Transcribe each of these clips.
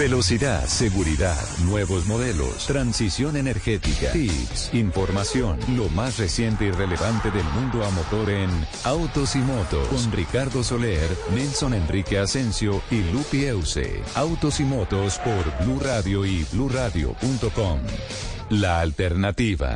Velocidad, seguridad, nuevos modelos, transición energética, tips, información, lo más reciente y relevante del mundo a motor en Autos y Motos con Ricardo Soler, Nelson Enrique Asensio y Lupi Euse. Autos y Motos por Blue Radio y bluradio.com. La alternativa.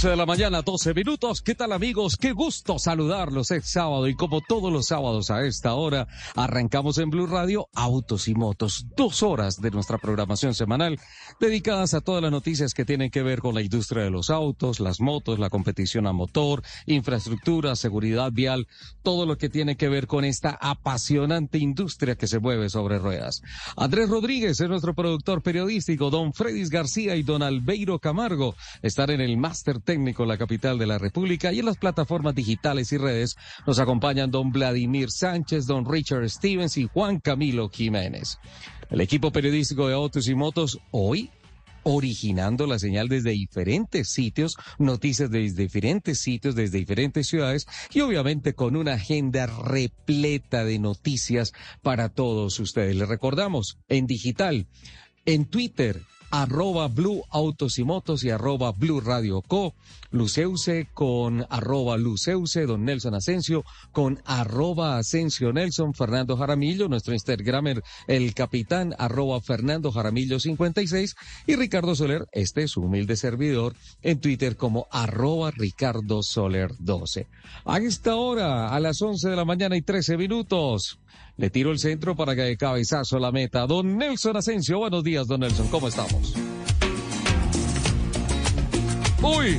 11 de la mañana, 12 minutos. ¿Qué tal amigos? Qué gusto saludarlos. Es sábado y como todos los sábados a esta hora, arrancamos en Blue Radio Autos y Motos. Dos horas de nuestra programación semanal dedicadas a todas las noticias que tienen que ver con la industria de los autos, las motos, la competición a motor, infraestructura, seguridad vial, todo lo que tiene que ver con esta apasionante industria que se mueve sobre ruedas. Andrés Rodríguez es nuestro productor periodístico, don Fredis García y don Albeiro Camargo están en el máster técnico la capital de la República y en las plataformas digitales y redes nos acompañan don Vladimir Sánchez, don Richard Stevens y Juan Camilo Jiménez. El equipo periodístico de Autos y Motos hoy originando la señal desde diferentes sitios, noticias desde diferentes sitios, desde diferentes ciudades y obviamente con una agenda repleta de noticias para todos ustedes. Les recordamos en digital, en Twitter, arroba Blue Autos y Motos y arroba Blue Radio Co. Luceuse con arroba Luceuse, don Nelson Asensio con arroba Asensio Nelson, Fernando Jaramillo, nuestro Instagramer, el capitán, arroba Fernando Jaramillo 56 y Ricardo Soler, este es su humilde servidor, en Twitter como arroba Ricardo Soler 12. A esta hora, a las 11 de la mañana y 13 minutos. Le tiro el centro para que cabezazo la meta. Don Nelson Asensio, buenos días, don Nelson, ¿cómo estamos? Uy.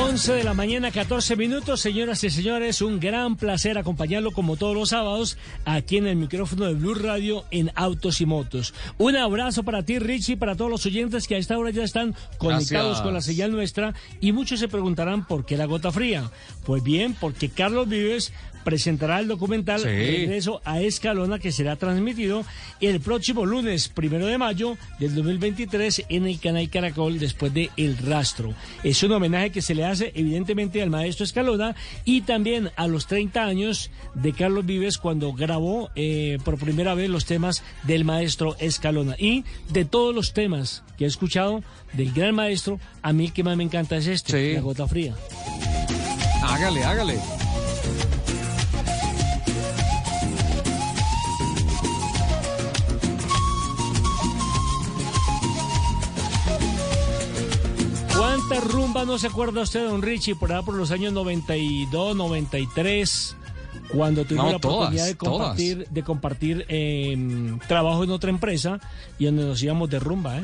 11 de la mañana, 14 minutos, señoras y señores, un gran placer acompañarlo como todos los sábados aquí en el micrófono de Blue Radio en Autos y Motos. Un abrazo para ti, Richie, para todos los oyentes que a esta hora ya están conectados Gracias. con la señal nuestra y muchos se preguntarán por qué la gota fría. Pues bien, porque Carlos Vives presentará el documental Sí. Regreso a Escalona que será transmitido el próximo lunes, primero de mayo del 2023 en el canal Caracol después de El Rastro. Es un homenaje que se le hace evidentemente al maestro Escalona y también a los 30 años de Carlos Vives cuando grabó eh, por primera vez los temas del maestro Escalona y de todos los temas que he escuchado del gran maestro, a mí el que más me encanta es este, Sí. La Gota Fría. Hágale, hágale. ¿Cuántas rumbas no se acuerda usted, don Richie, por allá por los años 92, 93, cuando tuvimos No, la oportunidad de compartir, de compartir eh, trabajo en otra empresa y donde nos íbamos de rumba, ¿eh?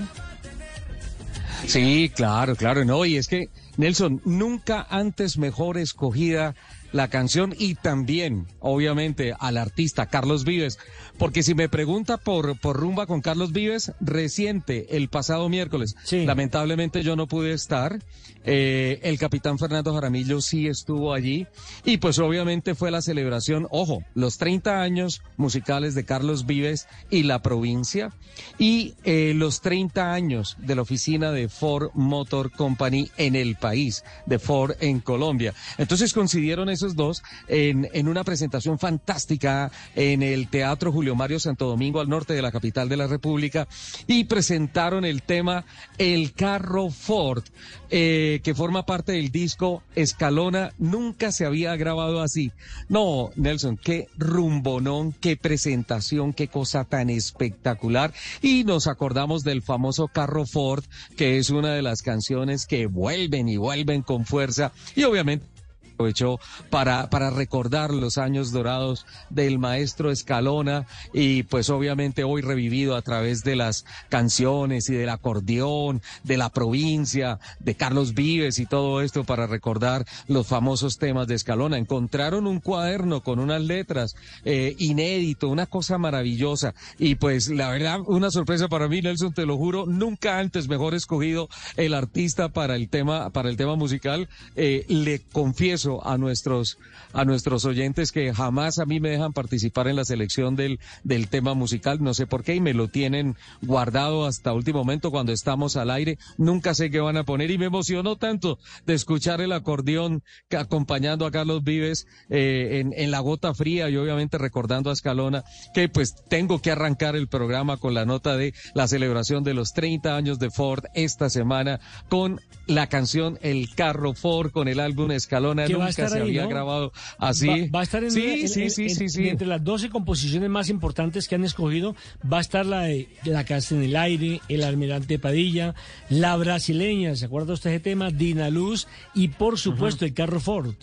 Sí, claro, claro, no, y es que, Nelson, nunca antes mejor escogida la canción y también, obviamente, al artista Carlos Vives, porque si me pregunta por, por rumba con Carlos Vives, reciente, el pasado miércoles, Sí. lamentablemente yo no pude estar, eh, el capitán Fernando Jaramillo sí estuvo allí, y pues obviamente fue la celebración, ojo, los 30 años musicales de Carlos Vives y la provincia, y eh, los 30 años de la oficina de Ford Motor Company en el país, de Ford en Colombia. Entonces coincidieron esos dos en, en una presentación fantástica en el Teatro Julio Mario Santo Domingo al norte de la capital de la República y presentaron el tema El carro Ford, eh, que forma parte del disco Escalona. Nunca se había grabado así. No, Nelson, qué rumbonón, qué presentación, qué cosa tan espectacular. Y nos acordamos del famoso carro Ford, que es una de las canciones que vuelven y vuelven con fuerza. Y obviamente aprovechó para, para recordar los años dorados del maestro Escalona y pues obviamente hoy revivido a través de las canciones y del acordeón, de la provincia, de Carlos Vives y todo esto para recordar los famosos temas de Escalona. Encontraron un cuaderno con unas letras eh, inédito, una cosa maravillosa y pues la verdad una sorpresa para mí, Nelson, te lo juro, nunca antes mejor escogido el artista para el tema, para el tema musical. Eh, le confieso a nuestros, a nuestros oyentes que jamás a mí me dejan participar en la selección del, del tema musical, no sé por qué, y me lo tienen guardado hasta último momento cuando estamos al aire. Nunca sé qué van a poner y me emocionó tanto de escuchar el acordeón acompañando a Carlos Vives eh, en, en la gota fría y obviamente recordando a Escalona que pues tengo que arrancar el programa con la nota de la celebración de los 30 años de Ford esta semana con la canción El Carro Ford con el álbum Escalona. Nunca se había grabado así. Va, a estar en, sí, sí, sí, sí, entre las 12 composiciones más importantes que han escogido, va a estar la de La Casa en el Aire, El Almirante Padilla, La Brasileña, ¿se acuerda usted de ese tema? Dina Luz y por supuesto El Carro Ford.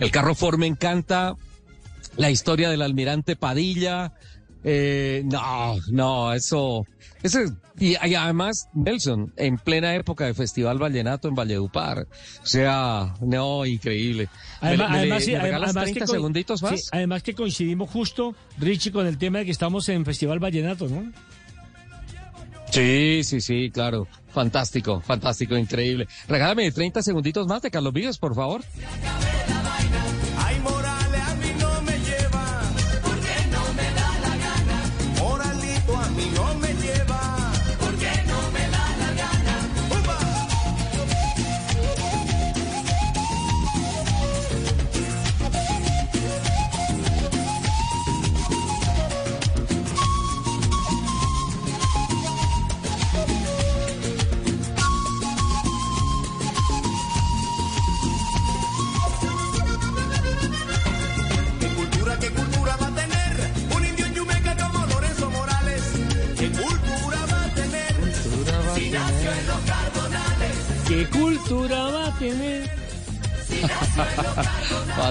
El Carro Ford me encanta. La historia del Almirante Padilla. Eh, no, no, eso, ese, y, además, Nelson, en plena época de Festival Vallenato en Valledupar. O sea, no, increíble. Además, que, segunditos más? además que coincidimos justo, Richie, con el tema de que estamos en Festival Vallenato, ¿no? Sí, sí, sí, claro. Fantástico, fantástico, increíble. Regálame 30 segunditos más de Carlos Vives, por favor. ¿Qué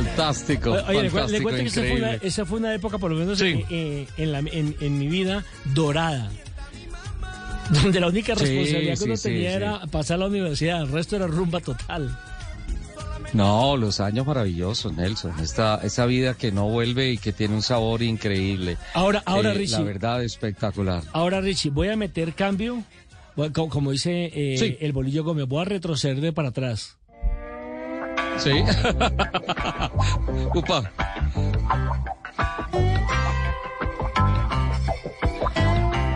fantástico. Oye, fantástico, le, que esa fue, una, esa fue, una, época, por lo menos eh, eh, en, la, en, en, mi vida, dorada. Donde la única responsabilidad que uno tenía era pasar a la universidad, el resto era rumba total. No, los años maravillosos, Nelson. Esta, esa vida que no vuelve y que tiene un sabor increíble. Ahora, ahora, eh, Richie. La verdad, espectacular. Ahora, Richie, voy a meter cambio como, dice eh, el bolillo Gómez, voy a retroceder de para atrás. Sí. Upa.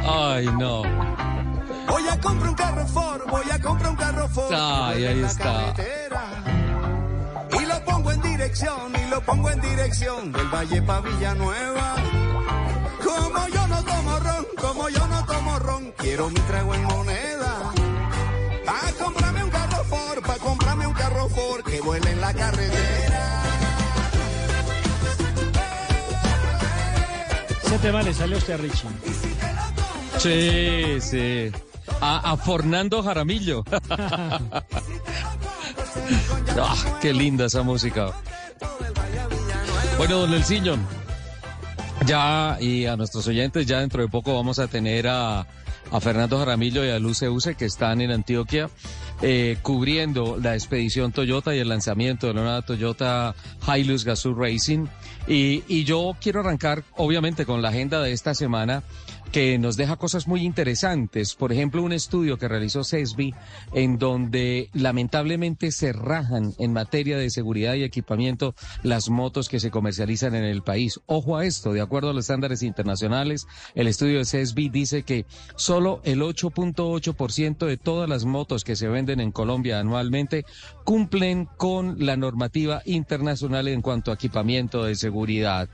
Ay, no. Voy a comprar un carro Ford, voy a comprar un carro Ford. Ay, ahí está. Y lo pongo en dirección, y lo pongo en dirección del Valle pa' Villanueva. Como yo no tomo ron, como yo no tomo ron, quiero mi trago en moneda. Pa' comprarme Vuele en la carretera. Ese tema le sale a usted a Richie. Sí, sí. A, a Fernando Jaramillo. ah, qué linda esa música. Bueno, don Elciño, ya, y a nuestros oyentes, ya dentro de poco vamos a tener a, a Fernando Jaramillo y a Luce Use que están en Antioquia eh, cubriendo la expedición Toyota y el lanzamiento de la nueva Toyota Hilux Gazoo Racing. Y, y yo quiero arrancar, obviamente, con la agenda de esta semana que nos deja cosas muy interesantes. Por ejemplo, un estudio que realizó CESBI en donde lamentablemente se rajan en materia de seguridad y equipamiento las motos que se comercializan en el país. Ojo a esto, de acuerdo a los estándares internacionales, el estudio de CESBI dice que solo el 8.8% de todas las motos que se venden en Colombia anualmente cumplen con la normativa internacional en cuanto a equipamiento de seguridad.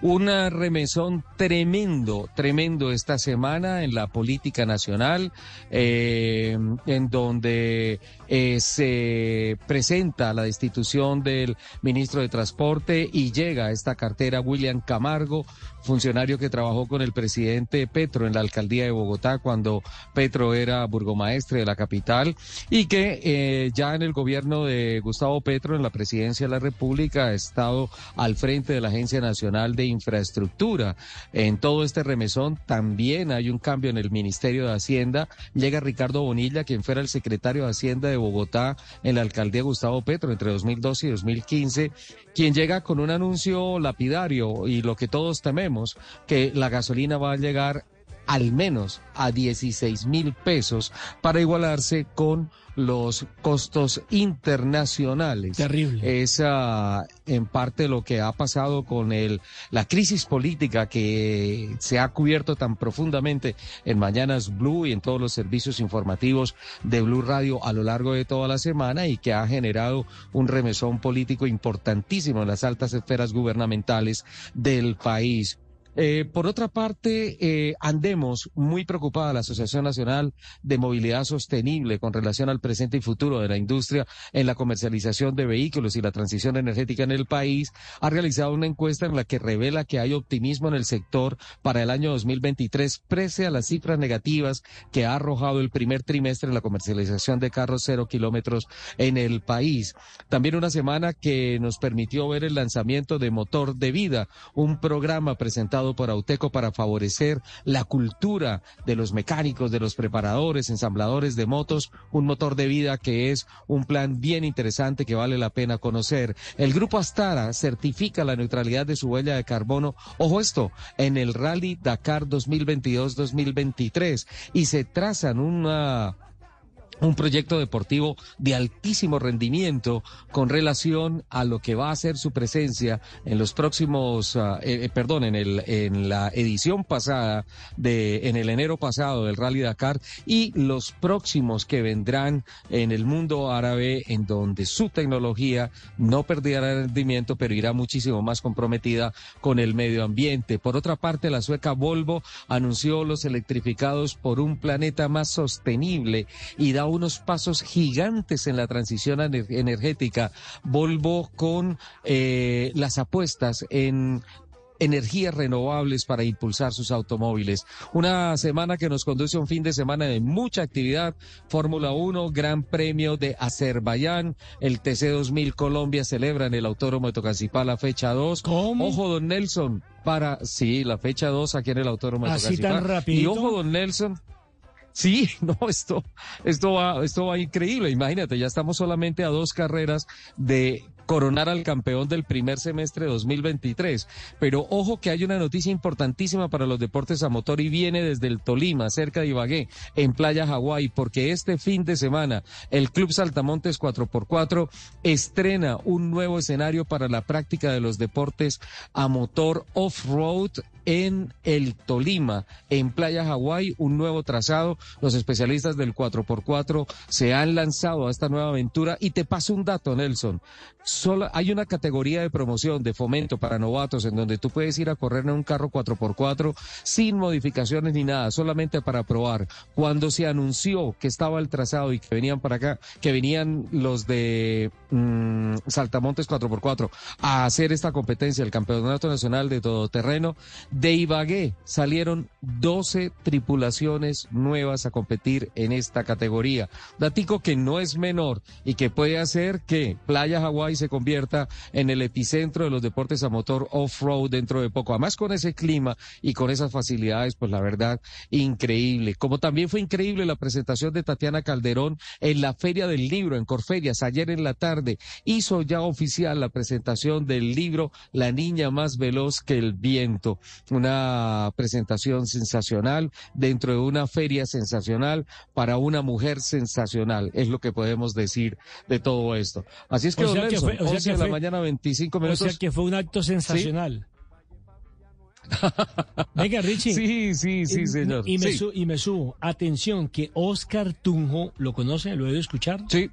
Un remesón tremendo, tremendo esta semana en la política nacional, eh, en donde eh, se presenta la destitución del ministro de Transporte y llega a esta cartera William Camargo, funcionario que trabajó con el presidente Petro en la alcaldía de Bogotá cuando Petro era burgomaestre de la capital y que eh, ya en el gobierno de Gustavo Petro, en la presidencia de la República, ha estado al frente de la Agencia Nacional de Infraestructura. En todo este remesón también hay un cambio en el Ministerio de Hacienda. Llega Ricardo Bonilla, quien fuera el secretario de Hacienda de Bogotá en la alcaldía Gustavo Petro entre 2012 y 2015, quien llega con un anuncio lapidario y lo que todos tememos, que la gasolina va a llegar al menos a 16 mil pesos para igualarse con los costos internacionales. Terrible. Es uh, en parte lo que ha pasado con el, la crisis política que se ha cubierto tan profundamente en Mañanas Blue y en todos los servicios informativos de Blue Radio a lo largo de toda la semana y que ha generado un remesón político importantísimo en las altas esferas gubernamentales del país. Eh, por otra parte, eh, andemos muy preocupada la Asociación Nacional de Movilidad Sostenible con relación al presente y futuro de la industria en la comercialización de vehículos y la transición energética en el país. Ha realizado una encuesta en la que revela que hay optimismo en el sector para el año 2023, prese a las cifras negativas que ha arrojado el primer trimestre en la comercialización de carros cero kilómetros en el país. También una semana que nos permitió ver el lanzamiento de Motor de Vida, un programa presentado por Auteco para favorecer la cultura de los mecánicos, de los preparadores, ensambladores de motos, un motor de vida que es un plan bien interesante que vale la pena conocer. El grupo Astara certifica la neutralidad de su huella de carbono, ojo esto, en el Rally Dakar 2022-2023 y se trazan una un proyecto deportivo de altísimo rendimiento con relación a lo que va a ser su presencia en los próximos, uh, eh, perdón, en el en la edición pasada de en el enero pasado del Rally Dakar y los próximos que vendrán en el mundo árabe en donde su tecnología no perderá rendimiento pero irá muchísimo más comprometida con el medio ambiente. Por otra parte, la sueca Volvo anunció los electrificados por un planeta más sostenible y da unos pasos gigantes en la transición energética. Volvo con eh, las apuestas en energías renovables para impulsar sus automóviles. Una semana que nos conduce a un fin de semana de mucha actividad. Fórmula 1, Gran Premio de Azerbaiyán, el TC 2000 Colombia celebra en el Autódromo de Tocancipá la fecha 2. Ojo, don Nelson, para, sí, la fecha 2 aquí en el Autódromo de Así tan rápido. Y ojo, don Nelson, Sí, no, esto, esto va, esto va increíble. Imagínate, ya estamos solamente a dos carreras de coronar al campeón del primer semestre de 2023. Pero ojo que hay una noticia importantísima para los deportes a motor y viene desde el Tolima, cerca de Ibagué, en Playa Hawái, porque este fin de semana el Club Saltamontes 4x4 estrena un nuevo escenario para la práctica de los deportes a motor off-road en el Tolima, en Playa Hawái, un nuevo trazado. Los especialistas del 4x4 se han lanzado a esta nueva aventura y te paso un dato, Nelson. Solo hay una categoría de promoción, de fomento para novatos, en donde tú puedes ir a correr en un carro 4x4 sin modificaciones ni nada, solamente para probar. Cuando se anunció que estaba el trazado y que venían para acá, que venían los de mmm, Saltamontes 4x4 a hacer esta competencia, el Campeonato Nacional de Todoterreno, de Ibagué salieron 12 tripulaciones nuevas a competir en esta categoría. Datico que no es menor y que puede hacer que Playa Hawái se convierta en el epicentro de los deportes a motor off-road dentro de poco. Además con ese clima y con esas facilidades, pues la verdad, increíble. Como también fue increíble la presentación de Tatiana Calderón en la Feria del Libro en Corferias ayer en la tarde. Hizo ya oficial la presentación del libro La niña más veloz que el viento una presentación sensacional dentro de una feria sensacional para una mujer sensacional, es lo que podemos decir de todo esto. Así es que, O sea don que Nelson, fue- o sea 11 que de la fue- mañana, 25 O minutos. sea que fue un acto sensacional. Venga, Richie. Sí, sí, sí, Y- señor. Y me, Sí. su- y me subo. Atención, que Oscar Tunjo, ¿lo conoce? ¿Lo he oído escuchar? Sí,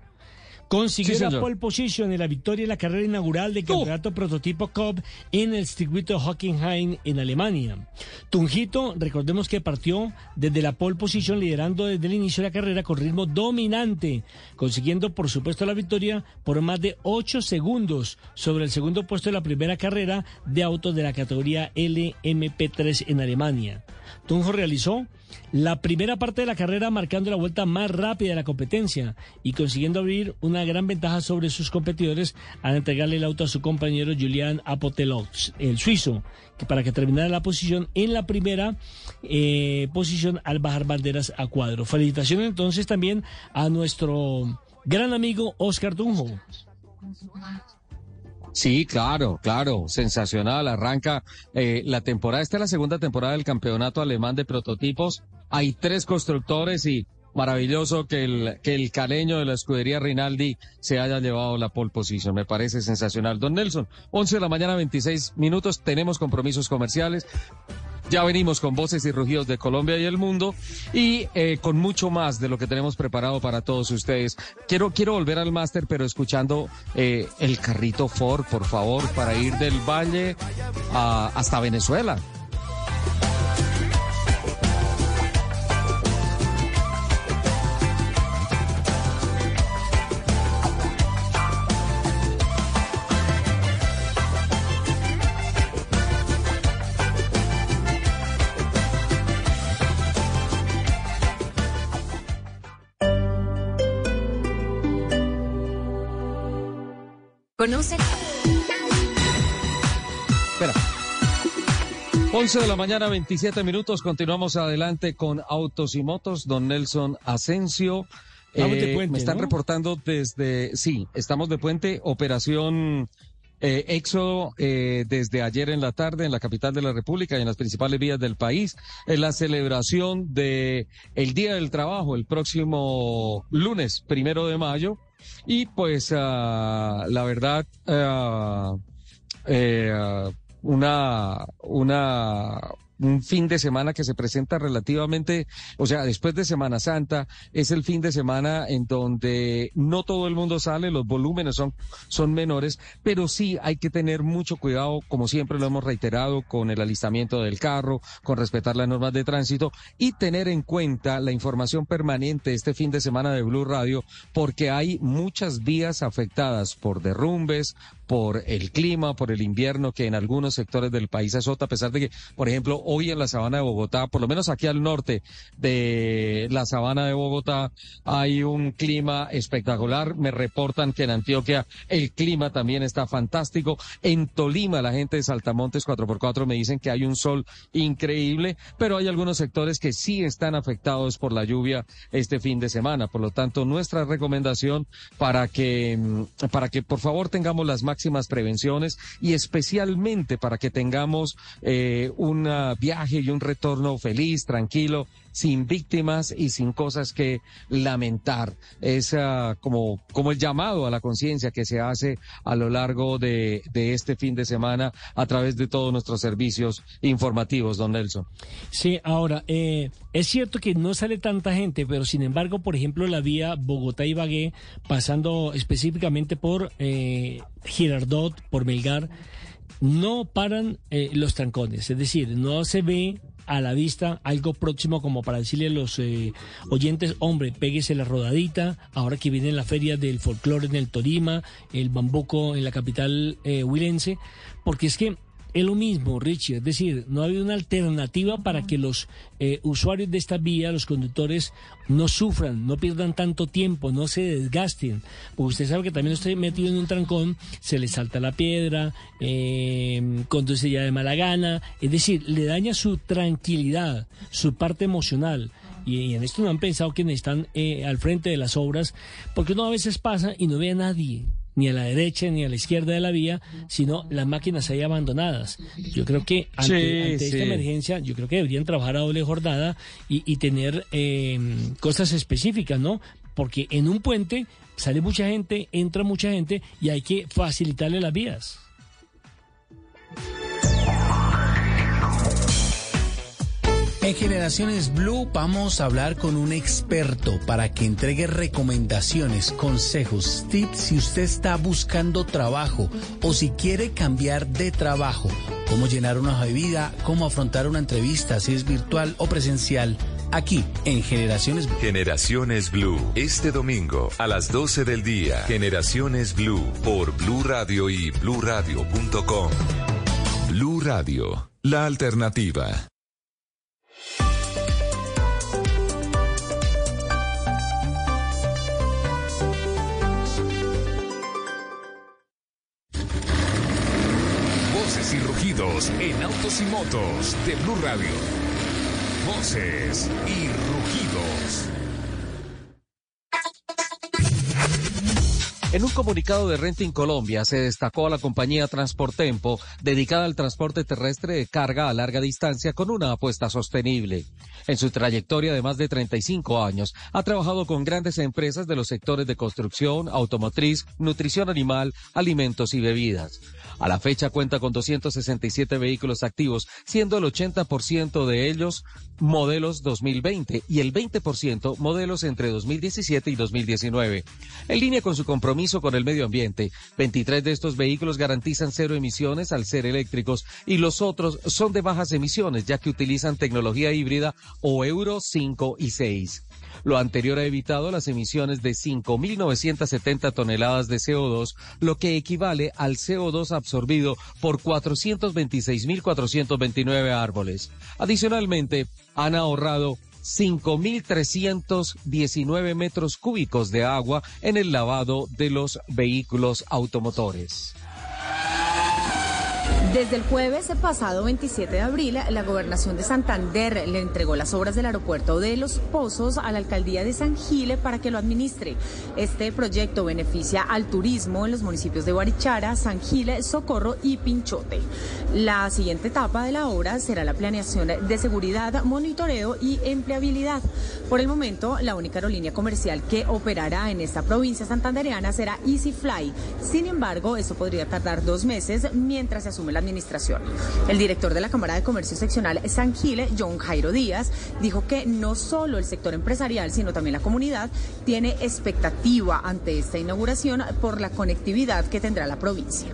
consiguió Sí, la pole position en la victoria en la carrera inaugural del campeonato prototipo Cup en el circuito Hockenheim en Alemania. Tunjito, recordemos que partió desde la pole position liderando desde el inicio de la carrera con ritmo dominante, consiguiendo por supuesto la victoria por más de 8 segundos sobre el segundo puesto de la primera carrera de autos de la categoría LMP3 en Alemania. Tunjo realizó la primera parte de la carrera marcando la vuelta más rápida de la competencia y consiguiendo abrir una gran ventaja sobre sus competidores al entregarle el auto a su compañero Julian Apotelox, el suizo, que para que terminara la posición en la primera eh, posición al bajar banderas a cuadro. Felicitaciones entonces también a nuestro gran amigo Oscar Tunjo. Sí, claro, claro, sensacional. Arranca eh, la temporada. Esta es la segunda temporada del campeonato alemán de prototipos. Hay tres constructores y maravilloso que el, que el caleño de la escudería Rinaldi se haya llevado la pole position. Me parece sensacional. Don Nelson, 11 de la mañana, 26 minutos. Tenemos compromisos comerciales. Ya venimos con voces y rugidos de Colombia y el mundo y eh, con mucho más de lo que tenemos preparado para todos ustedes. Quiero, quiero volver al máster, pero escuchando eh, el carrito Ford, por favor, para ir del Valle a- hasta Venezuela. Conoce. Espera. 11 de la mañana, 27 minutos. Continuamos adelante con Autos y Motos. Don Nelson Asensio. Estamos de puente, me están ¿no? reportando desde, sí, estamos de puente, operación eh, Éxodo eh, desde ayer en la tarde en la capital de la República y en las principales vías del país. En la celebración de el Día del Trabajo, el próximo lunes, primero de mayo. Y pues, ah, la verdad, eh, una, una, un fin de semana que se presenta relativamente, o sea, después de Semana Santa, es el fin de semana en donde no todo el mundo sale, los volúmenes son, son menores, pero sí hay que tener mucho cuidado, como siempre lo hemos reiterado, con el alistamiento del carro, con respetar las normas de tránsito y tener en cuenta la información permanente este fin de semana de Blue Radio, porque hay muchas vías afectadas por derrumbes, por el clima, por el invierno que en algunos sectores del país azota, a pesar de que, por ejemplo, hoy en la sabana de Bogotá, por lo menos aquí al norte de la sabana de Bogotá, hay un clima espectacular. Me reportan que en Antioquia el clima también está fantástico. En Tolima, la gente de Saltamontes 4x4 me dicen que hay un sol increíble, pero hay algunos sectores que sí están afectados por la lluvia este fin de semana. Por lo tanto, nuestra recomendación para que, mm, para que por favor tengamos las máximas prevenciones y especialmente para que tengamos eh, un ah, viaje y un retorno feliz, tranquilo, sin víctimas y sin cosas que lamentar. Es ah, como, como el llamado a la conciencia que se hace a lo largo de, de este fin de semana a través de todos nuestros servicios informativos, don Nelson. Sí, ahora, eh, es cierto que no sale tanta gente, pero sin embargo, por ejemplo, la vía Bogotá-Ibagué, pasando específicamente por eh, Girardot, por Melgar, no paran eh, los trancones, es decir, no se ve a la vista algo próximo como para decirle a los eh, oyentes, hombre, péguese la rodadita, ahora que viene la feria del folclore en el Torima, el bambuco en la capital eh, huilense, porque es que es lo mismo, Richie, es decir, no ha habido una alternativa para que los eh, usuarios de esta vía, los conductores, no sufran, no pierdan tanto tiempo, no se desgasten. Porque usted sabe que también estoy metido en un trancón, se le salta la piedra, eh, conduce ya de mala gana, es decir, le daña su tranquilidad, su parte emocional. Y, y en esto no han pensado quienes están eh, al frente de las obras, porque uno a veces pasa y no ve a nadie ni a la derecha ni a la izquierda de la vía, sino las máquinas ahí abandonadas. Yo creo que ante, Sí, ante esta emergencia, yo creo que deberían trabajar a doble jornada y, y tener eh, cosas específicas, ¿no? Porque en un puente sale mucha gente, entra mucha gente y hay que facilitarle las vías. En Generaciones Blue vamos a hablar con un experto para que entregue recomendaciones, consejos, tips si usted está buscando trabajo o si quiere cambiar de trabajo, cómo llenar una hoja de vida, cómo afrontar una entrevista, si es virtual o presencial. Aquí en Generaciones Blue. Generaciones Blue, este domingo a las 12 del día. Generaciones Blue por Blue Radio y bluradio.com. Blue Radio, la alternativa. Y rugidos en autos y motos de Blue Radio. Voces y rugidos. En un comunicado de Renting Colombia se destacó a la compañía Transportempo dedicada al transporte terrestre de carga a larga distancia con una apuesta sostenible. En su trayectoria de más de 35 años ha trabajado con grandes empresas de los sectores de construcción, automotriz, nutrición animal, alimentos y bebidas. A la fecha cuenta con 267 vehículos activos, siendo el 80% de ellos modelos 2020 y el 20% modelos entre 2017 y 2019. En línea con su compromiso con el medio ambiente, 23 de estos vehículos garantizan cero emisiones al ser eléctricos y los otros son de bajas emisiones ya que utilizan tecnología híbrida o Euro 5 y 6. Lo anterior ha evitado las emisiones de 5.970 toneladas de CO2, lo que equivale al CO2 absorbido por 426.429 árboles. Adicionalmente, han ahorrado 5.319 metros cúbicos de agua en el lavado de los vehículos automotores. Desde el jueves pasado 27 de abril, la gobernación de Santander le entregó las obras del aeropuerto de Los Pozos a la alcaldía de San Gile para que lo administre. Este proyecto beneficia al turismo en los municipios de Barichara, San Gile, Socorro y Pinchote. La siguiente etapa de la obra será la planeación de seguridad, monitoreo y empleabilidad. Por el momento, la única aerolínea comercial que operará en esta provincia santandereana será EasyFly. Sin embargo, eso podría tardar dos meses mientras se asume la El director de la Cámara de Comercio Seccional San Gile, John Jairo Díaz, dijo que no solo el sector empresarial, sino también la comunidad tiene expectativa ante esta inauguración por la conectividad que tendrá la provincia.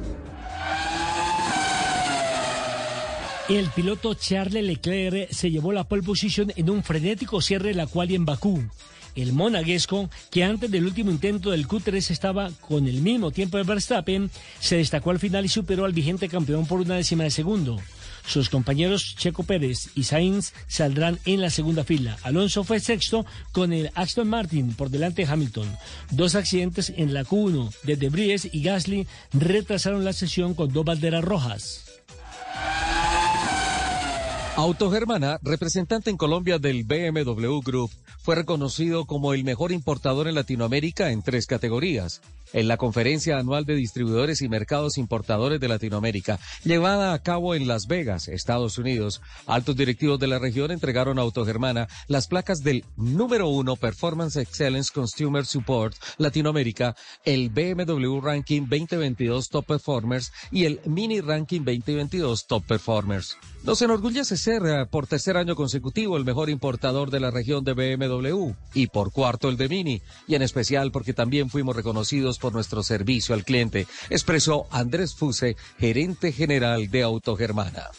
El piloto Charles Leclerc se llevó la pole position en un frenético cierre de la quali en Bakú. El monaguesco, que antes del último intento del Q3 estaba con el mismo tiempo de Verstappen, se destacó al final y superó al vigente campeón por una décima de segundo. Sus compañeros Checo Pérez y Sainz saldrán en la segunda fila. Alonso fue sexto con el Aston Martin por delante de Hamilton. Dos accidentes en la Q1 de Debris y Gasly retrasaron la sesión con dos banderas rojas. Autogermana, representante en Colombia del BMW Group, fue reconocido como el mejor importador en Latinoamérica en tres categorías. En la conferencia anual de distribuidores y mercados importadores de Latinoamérica, llevada a cabo en Las Vegas, Estados Unidos, altos directivos de la región entregaron a Autogermana las placas del número uno Performance Excellence Consumer Support Latinoamérica, el BMW Ranking 2022 Top Performers y el Mini Ranking 2022 Top Performers. Nos enorgullece ser eh, por tercer año consecutivo el mejor importador de la región de BMW y por cuarto el de Mini, y en especial porque también fuimos reconocidos por nuestro servicio al cliente, expresó Andrés Fuse, gerente general de Autogermana.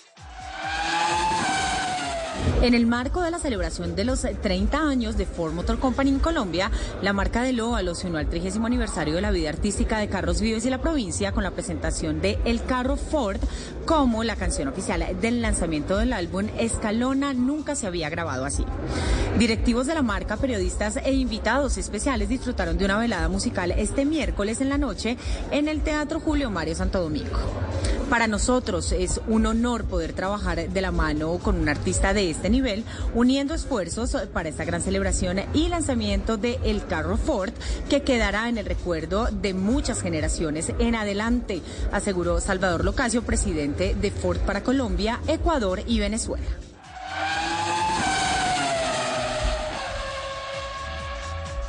En el marco de la celebración de los 30 años de Ford Motor Company en Colombia, la marca de Loa aloció al 30 aniversario de la vida artística de Carlos Vives y la provincia con la presentación de El Carro Ford como la canción oficial del lanzamiento del álbum Escalona nunca se había grabado así. Directivos de la marca, periodistas e invitados especiales disfrutaron de una velada musical este miércoles en la noche en el Teatro Julio Mario Santo Domingo. Para nosotros es un honor poder trabajar de la mano con un artista de este nivel, uniendo esfuerzos para esta gran celebración y lanzamiento de Carro Ford, que quedará en el recuerdo de muchas generaciones en adelante, aseguró Salvador Locasio, presidente de Ford para Colombia, Ecuador y Venezuela.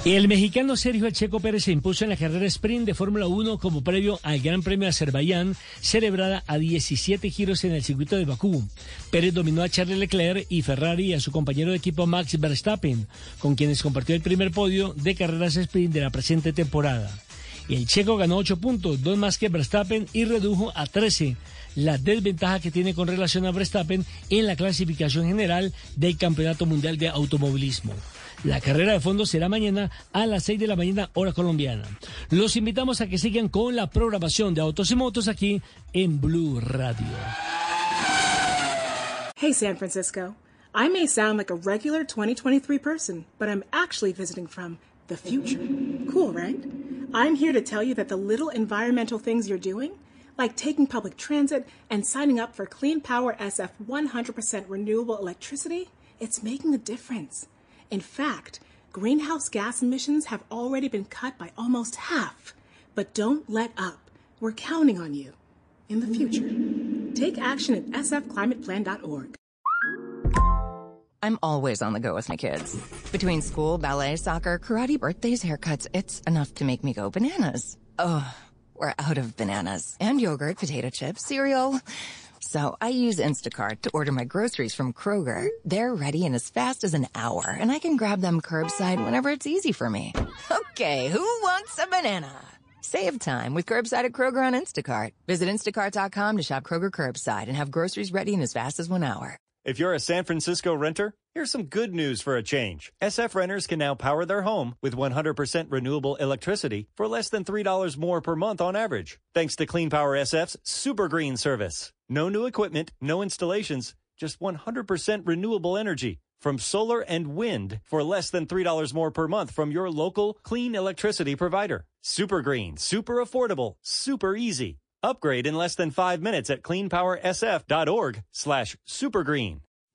El mexicano Sergio Checo Pérez se impuso en la carrera sprint de Fórmula 1 como previo al Gran Premio de Azerbaiyán, celebrada a 17 giros en el circuito de Bakú. Pérez dominó a Charles Leclerc y Ferrari y a su compañero de equipo Max Verstappen, con quienes compartió el primer podio de carreras sprint de la presente temporada. El checo ganó 8 puntos, dos más que Verstappen y redujo a 13 la desventaja que tiene con relación a Verstappen en la clasificación general del Campeonato Mundial de Automovilismo. La carrera de fondo será mañana a las 6 de la mañana, hora colombiana. Los invitamos a que sigan con la programación de Autos y Motos aquí en Blue Radio. Hey, San Francisco. I may sound like a regular 2023 person, but I'm actually visiting from the future. Cool, right? I'm here to tell you that the little environmental things you're doing, like taking public transit and signing up for Clean Power SF 100% renewable electricity, it's making a difference. In fact, greenhouse gas emissions have already been cut by almost half. But don't let up. We're counting on you in the future. Take action at sfclimateplan.org. I'm always on the go with my kids. Between school, ballet, soccer, karate, birthdays, haircuts, it's enough to make me go bananas. Ugh, we're out of bananas. And yogurt, potato chips, cereal. So I use Instacart to order my groceries from Kroger. They're ready in as fast as an hour, and I can grab them curbside whenever it's easy for me. Okay, who wants a banana? Save time with curbside at Kroger on Instacart. Visit instacart.com to shop Kroger curbside and have groceries ready in as fast as one hour. If you're a San Francisco renter, here's some good news for a change. SF renters can now power their home with 100% renewable electricity for less than $3 more per month on average, thanks to Clean Power SF's Super Green service. No new equipment, no installations, just 100% renewable energy from solar and wind for less than $3 more per month from your local clean electricity provider. Super Green, super affordable, super easy. Upgrade in less than five minutes at cleanpowersf.org slash supergreen.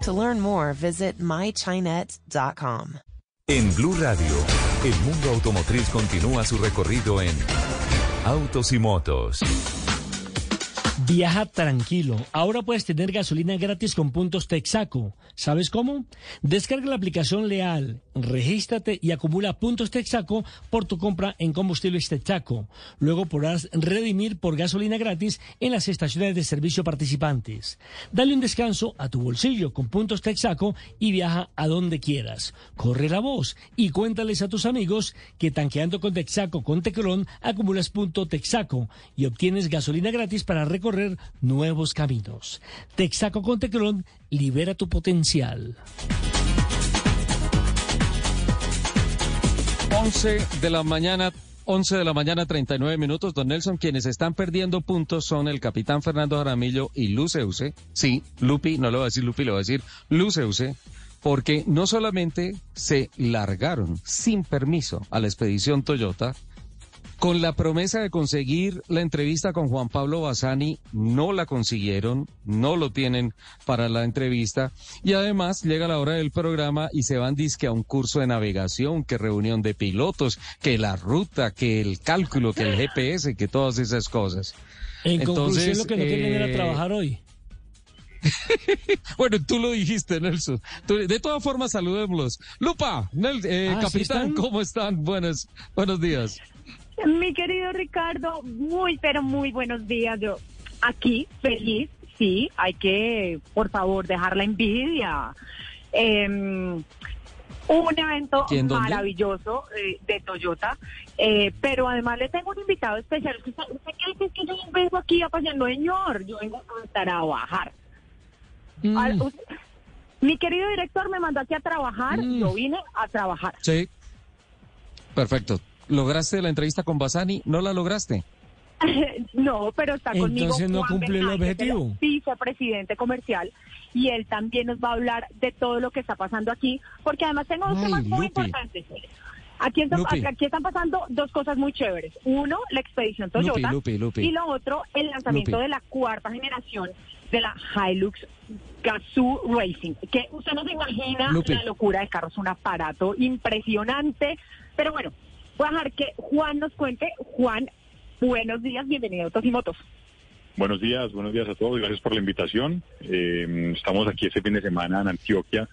To learn more, visit mychinet.com. En Blue Radio, el mundo automotriz continúa su recorrido en Autos y Motos. Viaja tranquilo. Ahora puedes tener gasolina gratis con puntos Texaco. ¿Sabes cómo? Descarga la aplicación Leal, regístrate y acumula puntos Texaco por tu compra en combustibles Texaco. Luego podrás redimir por gasolina gratis en las estaciones de servicio participantes. Dale un descanso a tu bolsillo con puntos Texaco y viaja a donde quieras. Corre la voz y cuéntales a tus amigos que tanqueando con Texaco con Teclón acumulas punto Texaco y obtienes gasolina gratis para recorrer nuevos caminos. Texaco con Teclón libera tu potencial. 11 de la mañana, 11 de la mañana, 39 minutos. Don Nelson, quienes están perdiendo puntos son el capitán Fernando Jaramillo y Luceuse. Sí, Lupi, no le voy a decir Lupi, le voy a decir Luceuse. Porque no solamente se largaron sin permiso a la expedición Toyota, con la promesa de conseguir la entrevista con Juan Pablo Bassani, no la consiguieron, no lo tienen para la entrevista y además llega la hora del programa y se van disque a un curso de navegación, que reunión de pilotos, que la ruta, que el cálculo, que el GPS, que todas esas cosas. En conclusión, lo que no quieren era trabajar hoy. bueno, tú lo dijiste, Nelson. de todas formas, saludémoslos. Lupa, Nel, eh, Ah, ¿sí capitán? ¿cómo están? Buenos, buenos días. Mi querido Ricardo, muy, pero muy buenos días. Yo aquí, feliz, sí, hay que, por favor, dejar la envidia. Em, un evento maravilloso eh, de Toyota, eh, pero además le tengo un invitado especial. ¿Usted, que es que yo vengo aquí a pasar, no, señor? Yo vengo a trabajar. Mm. Usted- mi querido director me mandó aquí a trabajar, Mm. yo vine a trabajar. Sí. Perfecto. ¿Lograste la entrevista con Bassani? ¿No la lograste? No, pero está conmigo. Entonces no cumple el objetivo. el vicepresidente comercial, y él también nos va a hablar de todo lo que está pasando aquí, porque además tengo dos Ay, temas muy importantes. Aquí, está- aquí están pasando dos cosas muy chéveres. Uno, la expedición Toyota. Lupi, Lupi. Y lo otro, el lanzamiento de la cuarta generación de la Hilux Gazoo Racing. Que usted no se imagina la locura de carro. Es un aparato impresionante. Pero bueno, a dejar que Juan nos cuente. Juan, buenos días, bienvenido a Autos y Motos. Buenos días, buenos días a todos. Gracias por la invitación. Eh, estamos aquí este fin de semana en Antioquia,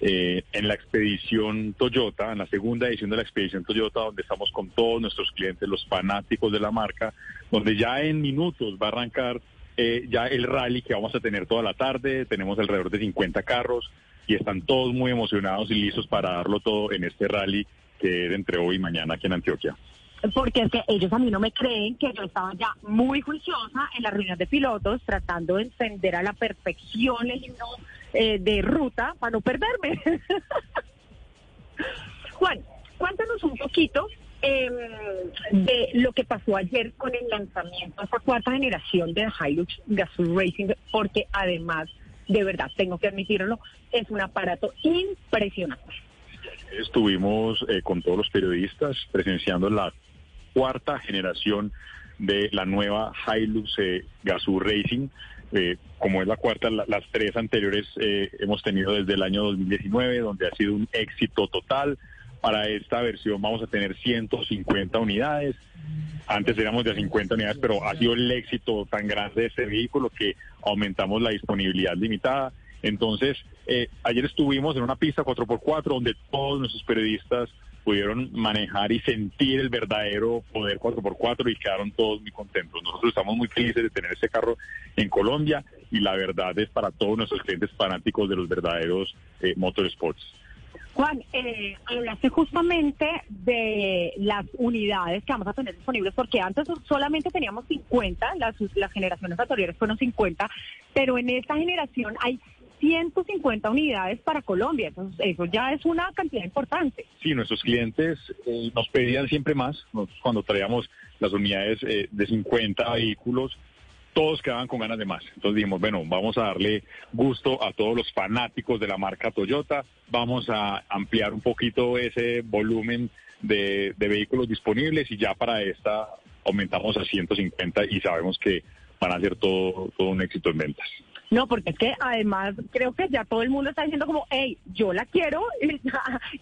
eh, en la expedición Toyota, en la segunda edición de la expedición Toyota, donde estamos con todos nuestros clientes, los fanáticos de la marca, donde ya en minutos va a arrancar eh, ya el rally que vamos a tener toda la tarde. Tenemos alrededor de 50 carros y están todos muy emocionados y listos para darlo todo en este rally entre hoy y mañana aquí en Antioquia. Porque es que ellos a mí no me creen que yo estaba ya muy juiciosa en la reunión de pilotos tratando de entender a la perfección el himno eh, de ruta para no perderme. Juan, cuéntanos un poquito eh, de lo que pasó ayer con el lanzamiento de esta cuarta generación de Hilux Gazoo Racing, porque además, de verdad, tengo que admitirlo, es un aparato impresionante. Estuvimos eh, con todos los periodistas presenciando la cuarta generación de la nueva Hilux eh, Racing. Eh, como es la cuarta, la- las tres anteriores eh, hemos tenido desde el año 2019, donde ha sido un éxito total. Para esta versión vamos a tener 150 unidades. Antes éramos de 50 unidades, pero ha sido el éxito tan grande de este vehículo que aumentamos la disponibilidad limitada. Entonces, eh, ayer estuvimos en una pista 4x4 donde todos nuestros periodistas pudieron manejar y sentir el verdadero poder 4x4 y quedaron todos muy contentos. Nosotros estamos muy felices de tener este carro en Colombia y la verdad es para todos nuestros clientes fanáticos de los verdaderos eh, motorsports. Juan, eh, hablaste justamente de las unidades que vamos a tener disponibles, porque antes solamente teníamos 50, las, las generaciones anteriores fueron 50, pero en esta generación hay 150 unidades para Colombia, eso, eso ya es una cantidad importante. Sí, nuestros clientes eh, nos pedían siempre más. Nosotros cuando traíamos las unidades eh, de 50 vehículos, todos quedaban con ganas de más. Entonces dijimos, bueno, vamos a darle gusto a todos los fanáticos de la marca Toyota, vamos a ampliar un poquito ese volumen de, de vehículos disponibles y ya para esta aumentamos a 150 y sabemos que van a ser todo, todo un éxito en ventas. No, porque es que además creo que ya todo el mundo está diciendo como, hey, yo la quiero, y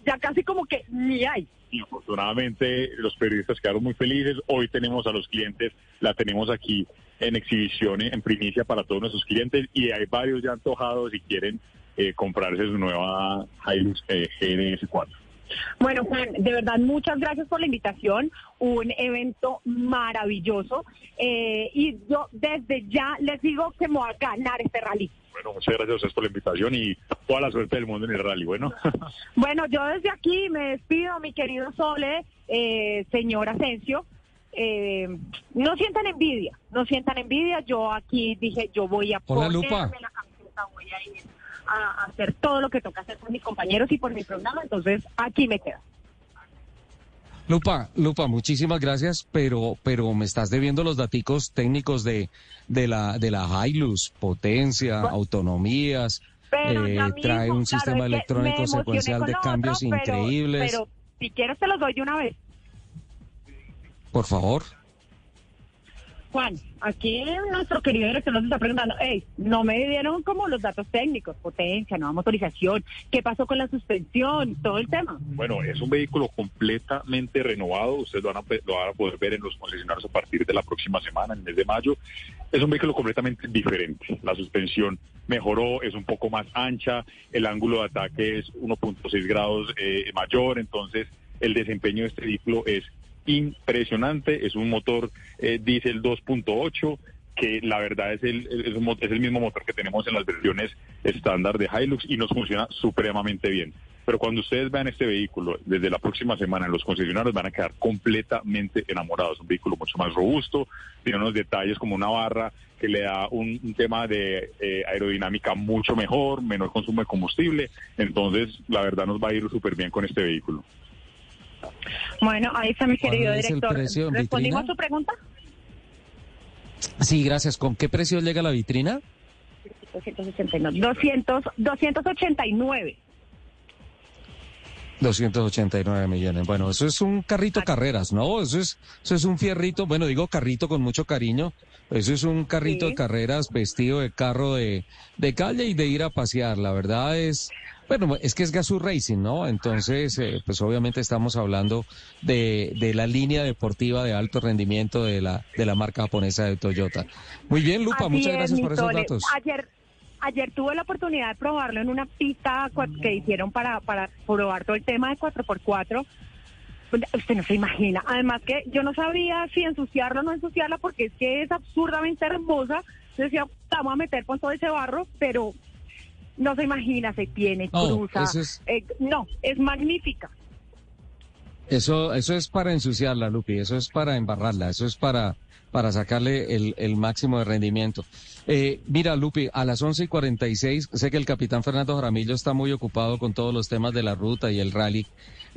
ya, casi como que ni hay. Y afortunadamente los periodistas quedaron muy felices. Hoy tenemos a los clientes, la tenemos aquí en exhibición, en primicia para todos nuestros clientes y hay varios ya antojados y quieren eh, comprarse su nueva Hilux eh, GNS4. Bueno, Juan, de verdad, muchas gracias por la invitación. Un evento maravilloso. Eh, y yo desde ya les digo que me voy a ganar este rally. Bueno, muchas gracias a ustedes por la invitación y toda la suerte del mundo en el rally. Bueno, Bueno, yo desde aquí me despido, mi querido Sole, eh, señor Asensio. Eh, no sientan envidia, no sientan envidia. Yo aquí dije, yo voy a Hola, ponerme Lupa. la camiseta, voy a ir a hacer todo lo que toca hacer con mis compañeros y por mi programa. Entonces, aquí me quedo. Lupa, Lupa, muchísimas gracias, pero, pero me estás debiendo los daticos técnicos de, de la, de la Hilux, potencia, autonomías, eh, mismo, trae un claro, sistema electrónico secuencial de cambios otro, pero- increíbles. Pero si quieres te los doy de una vez. Por favor. Juan, aquí nuestro querido director nos está preguntando, hey, no me dieron como los datos técnicos, potencia, nueva motorización, qué pasó con la suspensión, todo el tema. bueno, es un vehículo completamente renovado. Ustedes lo van, a, lo van a poder ver en los concesionarios a partir de la próxima semana, en el mes de mayo. Es un vehículo completamente diferente. La suspensión mejoró, es un poco más ancha, el ángulo de ataque es 1.6 grados eh, mayor, entonces el desempeño de este vehículo es impresionante. Es un motor eh, diésel 2.8 que la verdad es el, es, el mismo motor que tenemos en las versiones estándar de Hilux y nos funciona supremamente bien. Pero cuando ustedes vean este vehículo desde la próxima semana en los concesionarios van a quedar completamente enamorados. Un vehículo mucho más robusto, tiene unos detalles como una barra que le da un, un tema de eh, aerodinámica mucho mejor, menor consumo de combustible. Entonces, la verdad nos va a ir súper bien con este vehículo. Bueno, ahí está mi ¿Cuál querido es director. precio ¿Respondimos su pregunta? Sí, gracias. ¿Con qué precio llega la vitrina? 289. 200, 289. 289 millones. Bueno, eso es un carrito carreras, ¿no? Eso es, eso es un fierrito, bueno, digo carrito con mucho cariño. Eso es un carrito de carreras vestido de carro de, de calle y de ir a pasear. La verdad es, bueno, es que es Gazoo Racing, ¿no? Entonces, eh, pues obviamente estamos hablando de, de la línea deportiva de alto rendimiento de la, de la marca japonesa de Toyota. Muy bien, Lupa, Así muchas es, gracias por esos datos. Ayer, ayer tuve la oportunidad de probarlo en una pista que hicieron para, para probar todo el tema de 4x4. Usted no se imagina. Además que yo no sabía si ensuciarla o no ensuciarla porque es que es absurdamente hermosa. Yo decía, vamos a meter con todo ese barro, pero no se imagina, se tiene, No, cruza. es- Eh, no, es magnífica. Eso, eso es para ensuciarla, Lupi, eso es para embarrarla, eso es para, para sacarle el, el máximo de rendimiento. Eh, mira, Lupi, a las 11 y 46, sé que el capitán Fernando Jaramillo está muy ocupado con todos los temas de la ruta y el rally,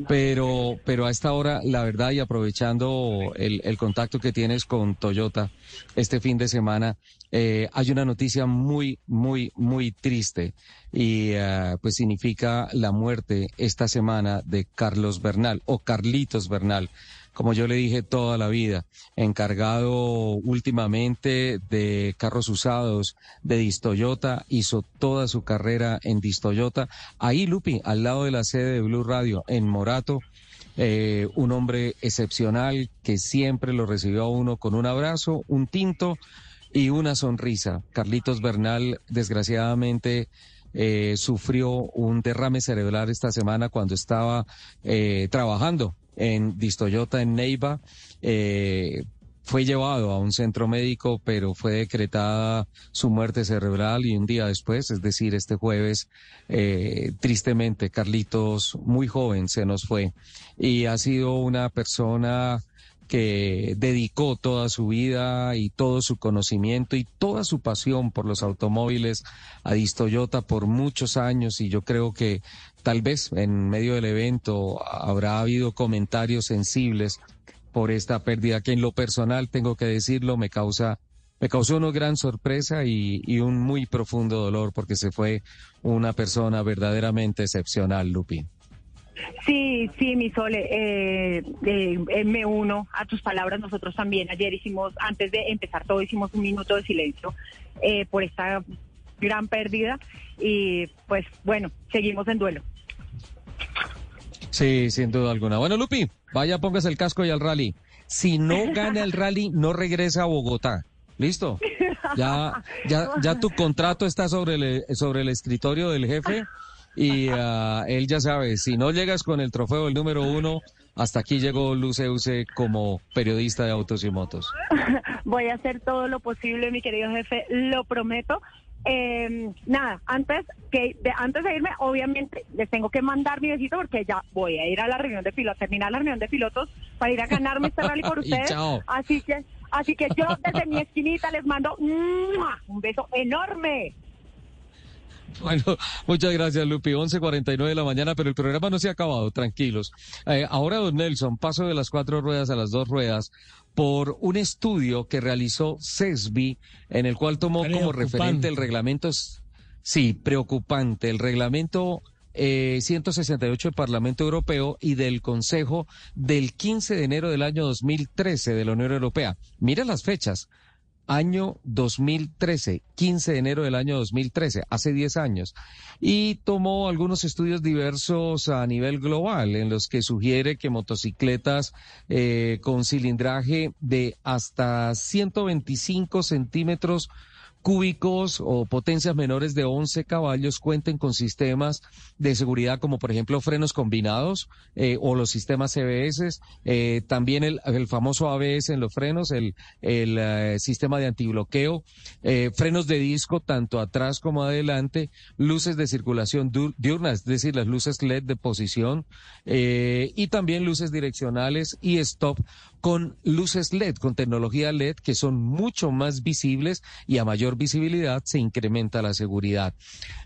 pero, pero a esta hora, la verdad, y aprovechando el, el contacto que tienes con Toyota este fin de semana, eh, hay una noticia muy, muy, muy triste y eh, pues significa la muerte esta semana de Carlos Bernal o Carlitos Bernal, como yo le dije toda la vida, encargado últimamente de carros usados de Distoyota, hizo toda su carrera en Distoyota, ahí Lupi, al lado de la sede de Blue Radio, en Morato, eh, un hombre excepcional que siempre lo recibió a uno con un abrazo, un tinto y una sonrisa. Carlitos Bernal, desgraciadamente, eh, sufrió un derrame cerebral esta semana cuando estaba eh, trabajando en Distoyota en Neiva. Eh, fue llevado a un centro médico, pero fue decretada su muerte cerebral y un día después, es decir, este jueves, tristemente, Carlitos, muy joven, se nos fue y ha sido una persona que dedicó toda su vida y todo su conocimiento y toda su pasión por los automóviles a Distoyota por muchos años y yo creo que tal vez en medio del evento habrá habido comentarios sensibles por esta pérdida que en lo personal tengo que decirlo me causa me causó una gran sorpresa y, y un muy profundo dolor porque se fue una persona verdaderamente excepcional, Lupi. Sí, sí, mi Sole, eh, eh, eh, me uno a tus palabras. Nosotros también ayer hicimos, antes de empezar todo, hicimos un minuto de silencio eh, por esta gran pérdida y pues bueno, seguimos en duelo. Sí, sin duda alguna. Bueno, Lupi, vaya, póngase el casco y al rally. Si no gana el rally, no regresa a Bogotá. ¿Listo? Ya, ya, ya tu contrato está sobre el, sobre el escritorio del jefe y ah, él ya sabe, si no llegas con el trofeo del número uno, hasta aquí llegó Luce Use como periodista de autos y motos. Voy a hacer todo lo posible, mi querido jefe, lo prometo. Eh, nada, antes que de, antes de irme, obviamente les tengo que mandar mi besito porque ya voy a ir a la reunión de pilotos, terminar la reunión de pilotos para ir a ganarme este rally por ustedes. Así que, así que yo desde mi esquinita les mando un beso enorme. Bueno, muchas gracias, Lupi. 11.49 de la mañana, pero el programa no se ha acabado, tranquilos. Eh, ahora, don Nelson, paso de las cuatro ruedas a las dos ruedas por un estudio que realizó CESBI, en el cual tomó como referente el reglamento, sí, preocupante, el reglamento eh, 168 del Parlamento Europeo y del Consejo del 15 de enero del año 2013 de la Unión Europea. Mira las fechas año 2013, 15 de enero del año 2013, hace 10 años, y tomó algunos estudios diversos a nivel global en los que sugiere que motocicletas eh, con cilindraje de hasta 125 centímetros cúbicos o potencias menores de 11 caballos cuenten con sistemas de seguridad como por ejemplo frenos combinados eh, o los sistemas CBS, eh, también el, el famoso ABS en los frenos, el, el eh, sistema de antibloqueo, frenos de disco tanto atrás como adelante, luces de circulación diurna, es decir, las luces LED de posición y también luces direccionales y stop con luces LED, con tecnología LED que son mucho más visibles y a mayor visibilidad se incrementa la seguridad.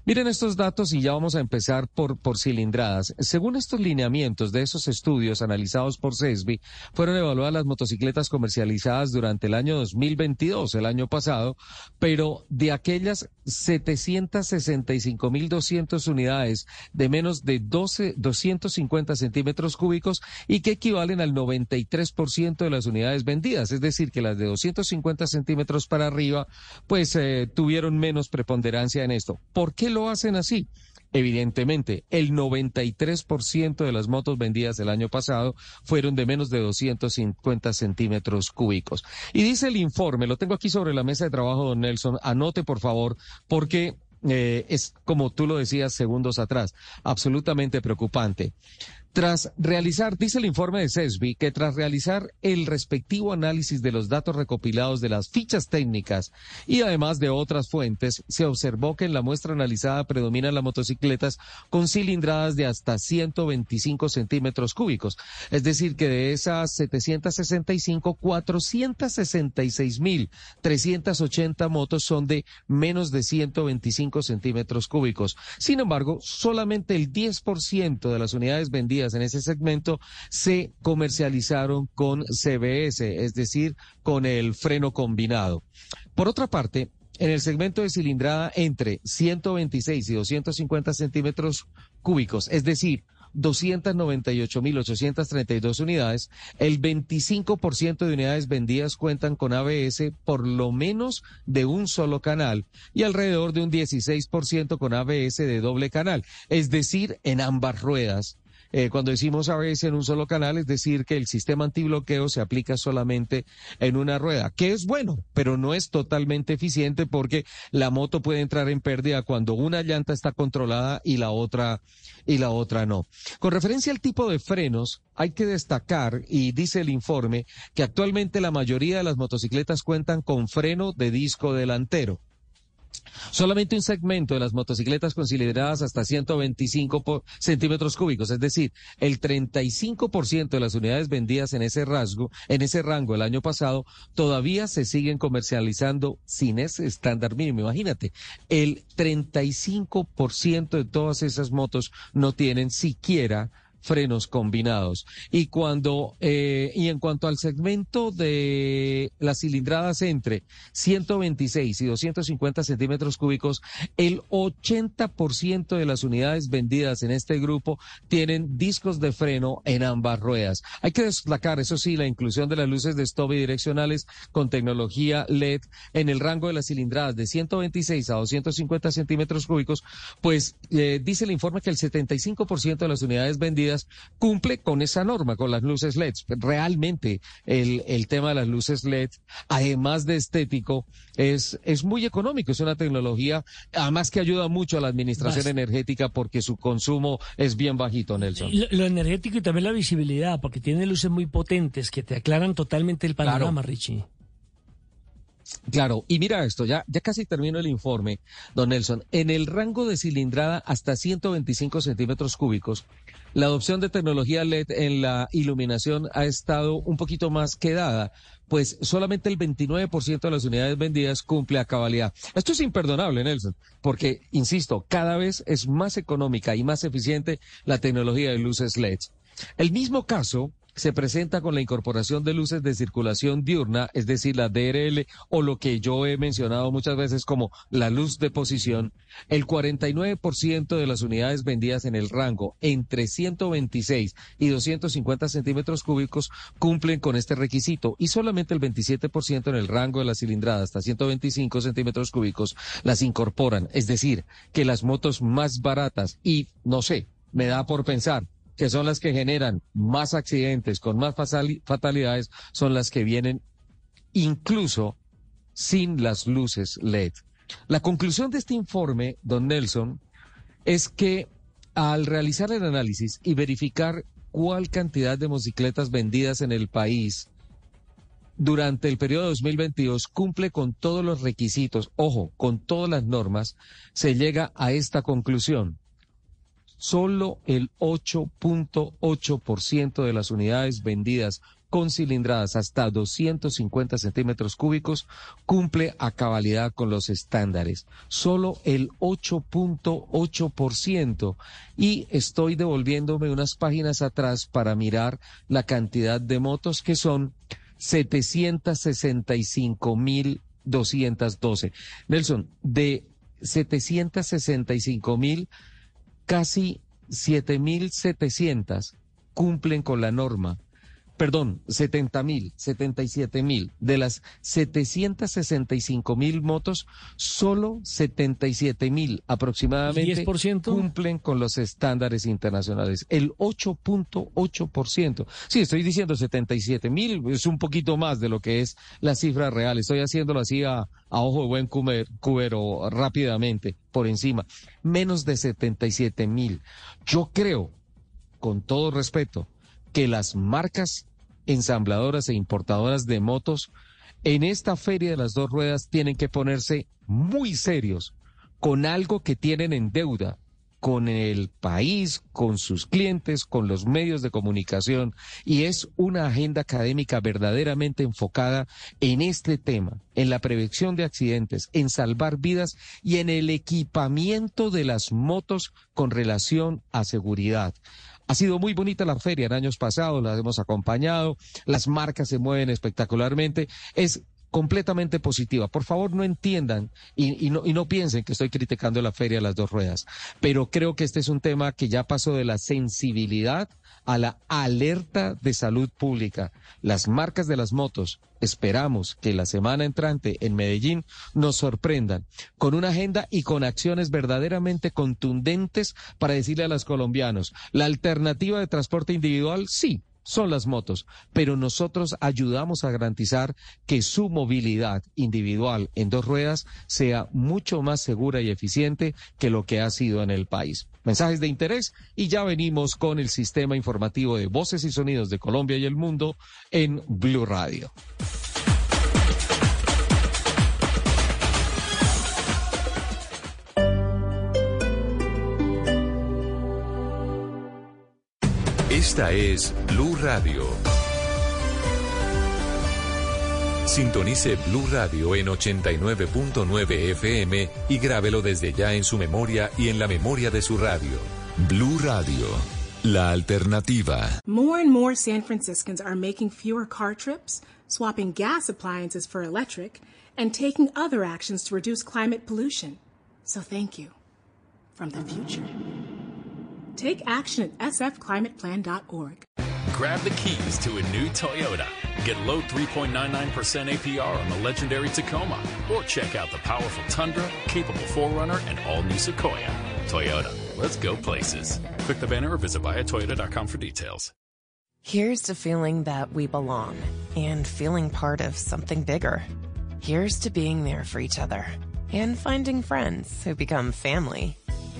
Miren estos datos y ya vamos a empezar por, por cilindradas. Según estos lineamientos de esos estudios analizados por CESBI, fueron evaluadas las motocicletas comercializadas durante el año 2022, el año pasado, pero de aquellas 765.200 unidades de menos de 12, 250 centímetros cúbicos y que equivalen al 93% de las unidades vendidas. Es decir, que las de 250 centímetros para arriba, pues eh, tuvieron menos preponderancia en esto. ¿Por qué lo hacen así? Evidentemente, el 93% de las motos vendidas el año pasado fueron de menos de 250 centímetros cúbicos. Y dice el informe, lo tengo aquí sobre la mesa de trabajo, don Nelson, anote por favor, porque eh, es como tú lo decías segundos atrás, absolutamente preocupante. Tras realizar, dice el informe de CESBI, que tras realizar el respectivo análisis de los datos recopilados de las fichas técnicas y además de otras fuentes, se observó que en la muestra analizada predominan las motocicletas con cilindradas de hasta 125 centímetros cúbicos. Es decir, que de esas 765, 466.380 motos son de menos de 125 centímetros cúbicos. Sin embargo, solamente el 10% de las unidades vendidas en ese segmento se comercializaron con CBS, es decir, con el freno combinado. Por otra parte, en el segmento de cilindrada entre 126 y 250 centímetros cúbicos, es decir, 298.832 unidades, el 25% de unidades vendidas cuentan con ABS por lo menos de un solo canal y alrededor de un 16% con ABS de doble canal, es decir, en ambas ruedas. Eh, cuando decimos ABS en un solo canal, es decir, que el sistema antibloqueo se aplica solamente en una rueda, que es bueno, pero no es totalmente eficiente porque la moto puede entrar en pérdida cuando una llanta está controlada y la otra y la otra no. Con referencia al tipo de frenos, hay que destacar, y dice el informe, que actualmente la mayoría de las motocicletas cuentan con freno de disco delantero. Solamente un segmento de las motocicletas consideradas hasta 125 centímetros cúbicos, es decir, el 35% de las unidades vendidas en ese rasgo, en ese rango el año pasado, todavía se siguen comercializando sin ese estándar mínimo. Imagínate, el 35% de todas esas motos no tienen siquiera frenos combinados. Y cuando, eh, y en cuanto al segmento de las cilindradas entre 126 y 250 centímetros cúbicos, el 80% de las unidades vendidas en este grupo tienen discos de freno en ambas ruedas. Hay que destacar, eso sí, la inclusión de las luces de stop bidireccionales con tecnología LED en el rango de las cilindradas de 126 a 250 centímetros cúbicos, pues eh, dice el informe que el 75% de las unidades vendidas cumple con esa norma, con las luces LED. Realmente el, el tema de las luces LED, además de estético, es, es muy económico, es una tecnología, además que ayuda mucho a la administración energética porque su consumo es bien bajito, Nelson. Lo, energético y también la visibilidad, porque tiene luces muy potentes que te aclaran totalmente el panorama, Richie. Claro, y mira esto, ya, ya casi termino el informe, don Nelson. En el rango de cilindrada hasta 125 centímetros cúbicos, la adopción de tecnología LED en la iluminación ha estado un poquito más quedada, pues solamente el 29% de las unidades vendidas cumple a cabalidad. Esto es imperdonable, Nelson, porque, insisto, cada vez es más económica y más eficiente la tecnología de luces LED. El mismo caso se presenta con la incorporación de luces de circulación diurna, es decir, la DRL, o lo que yo he mencionado muchas veces como la luz de posición, el 49% de las unidades vendidas en el rango entre 126 y 250 centímetros cúbicos cumplen con este requisito y solamente el 27% en el rango de la cilindrada hasta 125 centímetros cúbicos las incorporan. Es decir, que las motos más baratas y, no sé, me da por pensar, que son las que generan más accidentes, con más fatalidades, son las que vienen incluso sin las luces LED. La conclusión de este informe, don Nelson, es que al realizar el análisis y verificar cuál cantidad de motocicletas vendidas en el país durante el periodo 2022 cumple con todos los requisitos, ojo, con todas las normas, se llega a esta conclusión solo el 8.8% de las unidades vendidas con cilindradas hasta 250 centímetros cúbicos cumple a cabalidad con los estándares. Solo el 8.8%. Y estoy devolviéndome unas páginas atrás para mirar la cantidad de motos que son 765.212. Nelson, de 765 mil, casi 7.700 cumplen con la norma perdón, 70 mil, 77 mil. De las 765 mil motos, solo 77 mil aproximadamente cumplen con los estándares internacionales. El 8.8%. Sí, estoy diciendo 77 mil, es un poquito más de lo que es la cifra real. Estoy haciéndolo así a, ojo de buen cubero rápidamente, por encima. Menos de 77 mil. Yo creo, con todo respeto, que las marcas ensambladoras e importadoras de motos en esta feria de las dos ruedas tienen que ponerse muy serios con algo que tienen en deuda con el país, con sus clientes, con los medios de comunicación, y es una agenda académica verdaderamente enfocada en este tema, en la prevención de accidentes, en salvar vidas y en el equipamiento de las motos con relación a seguridad. Ha sido muy bonita la feria en años pasados, la hemos acompañado, las marcas se mueven espectacularmente. Es completamente positiva. Por favor, no entiendan y, no, y, no, piensen que estoy criticando la feria de las dos ruedas, pero creo que este es un tema que ya pasó de la sensibilidad a la alerta de salud pública. Las marcas de las motos, esperamos que la semana entrante en Medellín nos sorprendan con una agenda y con acciones verdaderamente contundentes para decirle a los colombianos, la alternativa de transporte individual, sí, son las motos, pero nosotros ayudamos a garantizar que su movilidad individual en dos ruedas sea mucho más segura y eficiente que lo que ha sido en el país. Mensajes de interés y ya venimos con el sistema informativo de voces y sonidos de Colombia y el mundo en Blue Radio. Esta es Blue Radio. Sintonice Blue Radio en 89.9 FM y grábelo desde ya en su memoria y en la memoria de su radio. Blue Radio, la alternativa. More and more San Franciscans are making fewer car trips, swapping gas appliances for electric, and taking other actions to reduce climate pollution. So thank you from the future. Take action at sfclimateplan.org. Grab the keys to a new Toyota. Get low 3.99% APR on the legendary Tacoma. Or check out the powerful Tundra, capable Forerunner, and all new Sequoia. Toyota, let's go places. Click the banner or visit buyatoyota.com for details. Here's to feeling that we belong and feeling part of something bigger. Here's to being there for each other and finding friends who become family.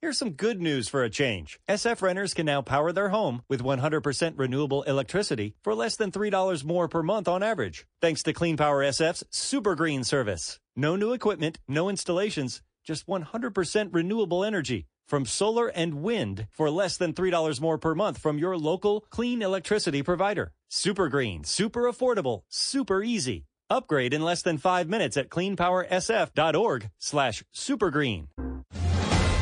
Here's some good news for a change. SF renters can now power their home with 100% renewable electricity for less than $3 more per month on average, thanks to Clean Power SF's Super Green service. No new equipment, no installations, just 100% renewable energy from solar and wind for less than $3 more per month from your local clean electricity provider. Super Green, super affordable, super easy. Upgrade in less than 5 minutes at cleanpowersf.org/supergreen.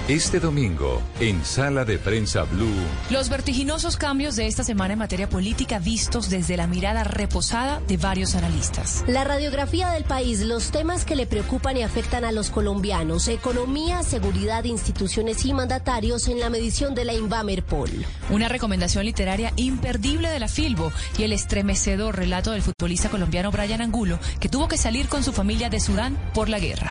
Este domingo, en Sala de Prensa Blue. Los vertiginosos cambios de esta semana en materia política vistos desde la mirada reposada de varios analistas. La radiografía del país, los temas que le preocupan y afectan a los colombianos, economía, seguridad, instituciones y mandatarios en la medición de la Invamerpol. Una recomendación literaria imperdible de la Filbo y el estremecedor relato del futbolista colombiano Brian Angulo, que tuvo que salir con su familia de Sudán por la guerra.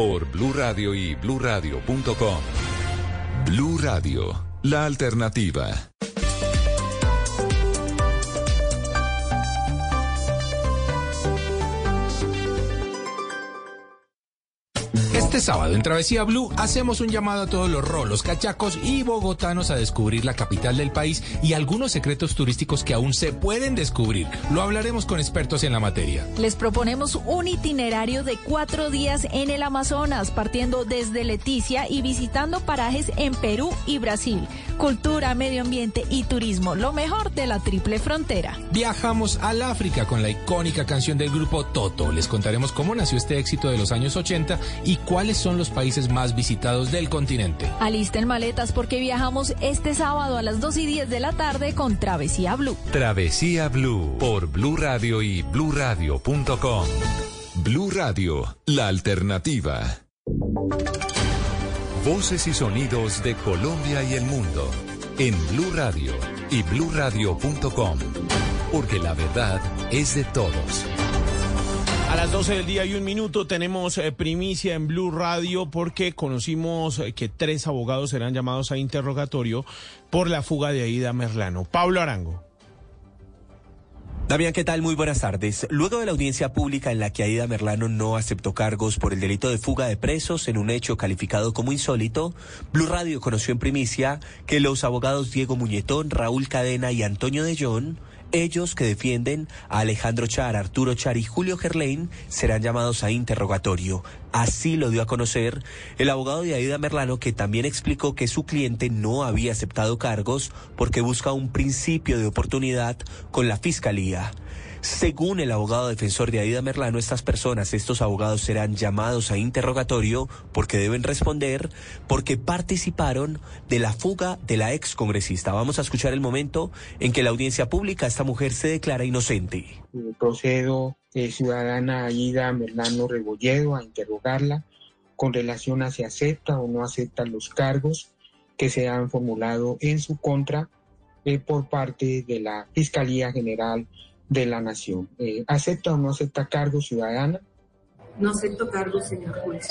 Por Blue Radio y BlueRadio.com. Blue Radio, la alternativa. Este sábado en Travesía Blue hacemos un llamado a todos los rolos, cachacos y bogotanos a descubrir la capital del país y algunos secretos turísticos que aún se pueden descubrir. Lo hablaremos con expertos en la materia. Les proponemos un itinerario de cuatro días en el Amazonas, partiendo desde Leticia y visitando parajes en Perú y Brasil. Cultura, medio ambiente y turismo, lo mejor de la triple frontera. Viajamos al África con la icónica canción del grupo Toto. Les contaremos cómo nació este éxito de los años 80 y cuáles son los países más visitados del continente. Alisten maletas porque viajamos este sábado a las 2 y 10 de la tarde con Travesía Blue. Travesía Blue por Blue Radio y bluradio.com. Blue Radio, la alternativa. Voces y sonidos de Colombia y el mundo en Blue Radio y bluradio.com, porque la verdad es de todos. A las 12 del día y un minuto tenemos eh, primicia en Blue Radio porque conocimos eh, que tres abogados serán llamados a interrogatorio por la fuga de Aida Merlano. Pablo Arango. Damián, ¿qué tal? Muy buenas tardes. Luego de la audiencia pública en la que Aida Merlano no aceptó cargos por el delito de fuga de presos en un hecho calificado como insólito, Blue Radio conoció en primicia que los abogados Diego Muñetón, Raúl Cadena y Antonio de ellos que defienden a Alejandro Char, Arturo Char y Julio Gerlain serán llamados a interrogatorio. Así lo dio a conocer el abogado de Aida Merlano, que también explicó que su cliente no había aceptado cargos porque busca un principio de oportunidad con la fiscalía. Según el abogado defensor de Aida Merlano, estas personas, estos abogados serán llamados a interrogatorio porque deben responder porque participaron de la fuga de la ex congresista. Vamos a escuchar el momento en que la audiencia pública esta mujer se declara inocente. Procedo, eh, ciudadana Aida Merlano Rebolledo, a interrogarla con relación a si acepta o no acepta los cargos que se han formulado en su contra eh, por parte de la Fiscalía General de la nación. Eh, ¿Acepta o no acepta cargo ciudadana? No acepto cargo, señor juez.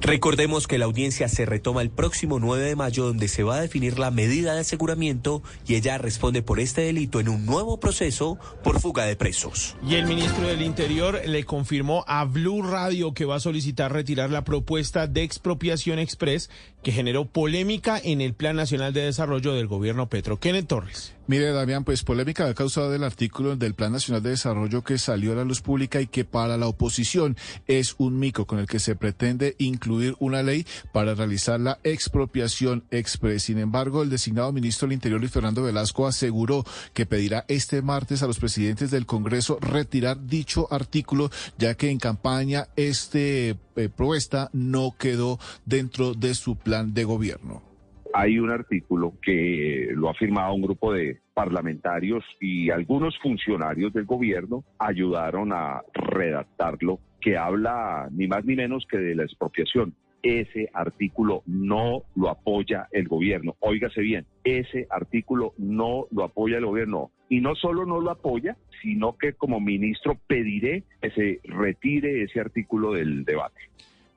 Recordemos que la audiencia se retoma el próximo 9 de mayo donde se va a definir la medida de aseguramiento y ella responde por este delito en un nuevo proceso por fuga de presos. Y el ministro del Interior le confirmó a Blue Radio que va a solicitar retirar la propuesta de expropiación express que generó polémica en el Plan Nacional de Desarrollo del gobierno Petro. Kenneth Torres. Mire, Damián, pues polémica ha causado el artículo del Plan Nacional de Desarrollo que salió a la luz pública y que para la oposición es un mico con el que se pretende incluir una ley para realizar la expropiación express. Sin embargo, el designado ministro del Interior, Luis Fernando Velasco, aseguró que pedirá este martes a los presidentes del Congreso retirar dicho artículo, ya que en campaña este eh, propuesta no quedó dentro de su plan de gobierno hay un artículo que lo ha firmado un grupo de parlamentarios y algunos funcionarios del gobierno ayudaron a redactarlo, que habla ni más ni menos que de la expropiación. Ese artículo no lo apoya el gobierno. Óigase bien, ese artículo no lo apoya el gobierno. Y no solo no lo apoya, sino que como ministro pediré que se retire ese artículo del debate.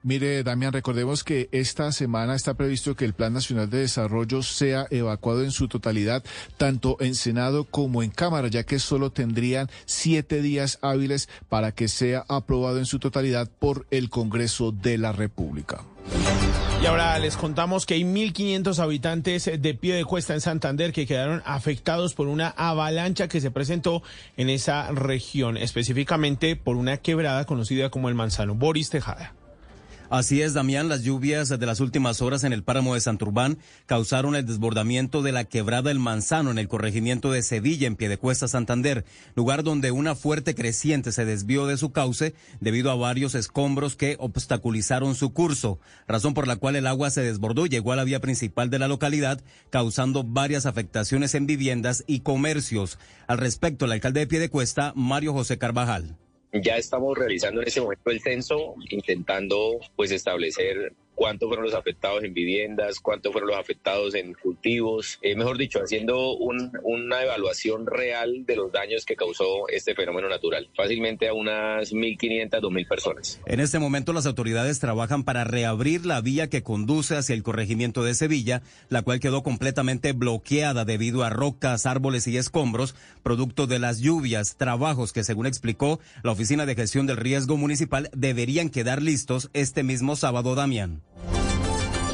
Mire, Damián, recordemos que esta semana está previsto que el Plan Nacional de Desarrollo sea evacuado en su totalidad, tanto en Senado como en Cámara, ya que solo tendrían siete días hábiles para que sea aprobado en su totalidad por el Congreso de la República. Y ahora les contamos que hay 1.500 habitantes de pie de cuesta en Santander que quedaron afectados por una avalancha que se presentó en esa región, específicamente por una quebrada conocida como el Manzano. Boris Tejada. Así es, Damián, las lluvias de las últimas horas en el páramo de Santurbán causaron el desbordamiento de la quebrada El Manzano en el corregimiento de Sevilla, en Piedecuesta, Santander, lugar donde una fuerte creciente se desvió de su cauce debido a varios escombros que obstaculizaron su curso, razón por la cual el agua se desbordó y llegó a la vía principal de la localidad, causando varias afectaciones en viviendas y comercios. Al respecto, el alcalde de Piedecuesta, Mario José Carvajal. Ya estamos realizando en ese momento el censo, intentando pues establecer cuántos fueron los afectados en viviendas, cuántos fueron los afectados en cultivos, eh, mejor dicho, haciendo una evaluación real de los daños que causó este fenómeno natural, fácilmente a unas 1.500, 2.000 personas. En este momento las autoridades trabajan para reabrir la vía que conduce hacia el corregimiento de Sevilla, la cual quedó completamente bloqueada debido a rocas, árboles y escombros, producto de las lluvias, trabajos que según explicó la Oficina de Gestión del Riesgo Municipal deberían quedar listos este mismo sábado, Damián.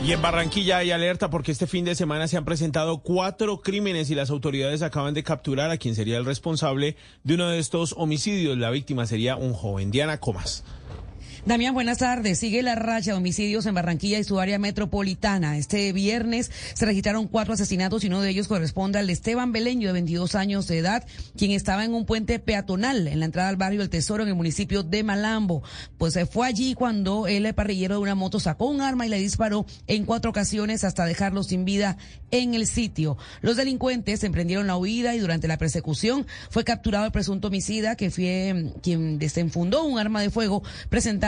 Y en Barranquilla hay alerta porque este fin de semana se han presentado cuatro crímenes y las autoridades acaban de capturar a quien sería el responsable de uno de estos homicidios. La víctima sería un joven. Diana Comas. Damián, buenas tardes. Sigue la racha de homicidios en Barranquilla y su área metropolitana. Este viernes se registraron cuatro asesinatos y uno de ellos corresponde al Esteban Beleño, de 22 años de edad, quien estaba en un puente peatonal en la entrada al barrio El Tesoro en el municipio de Malambo. Pues se fue allí cuando el parrillero de una moto sacó un arma y le disparó en cuatro ocasiones hasta dejarlo sin vida en el sitio. Los delincuentes emprendieron la huida y durante la persecución fue capturado el presunto homicida que fue mm, quien desenfundó un arma de fuego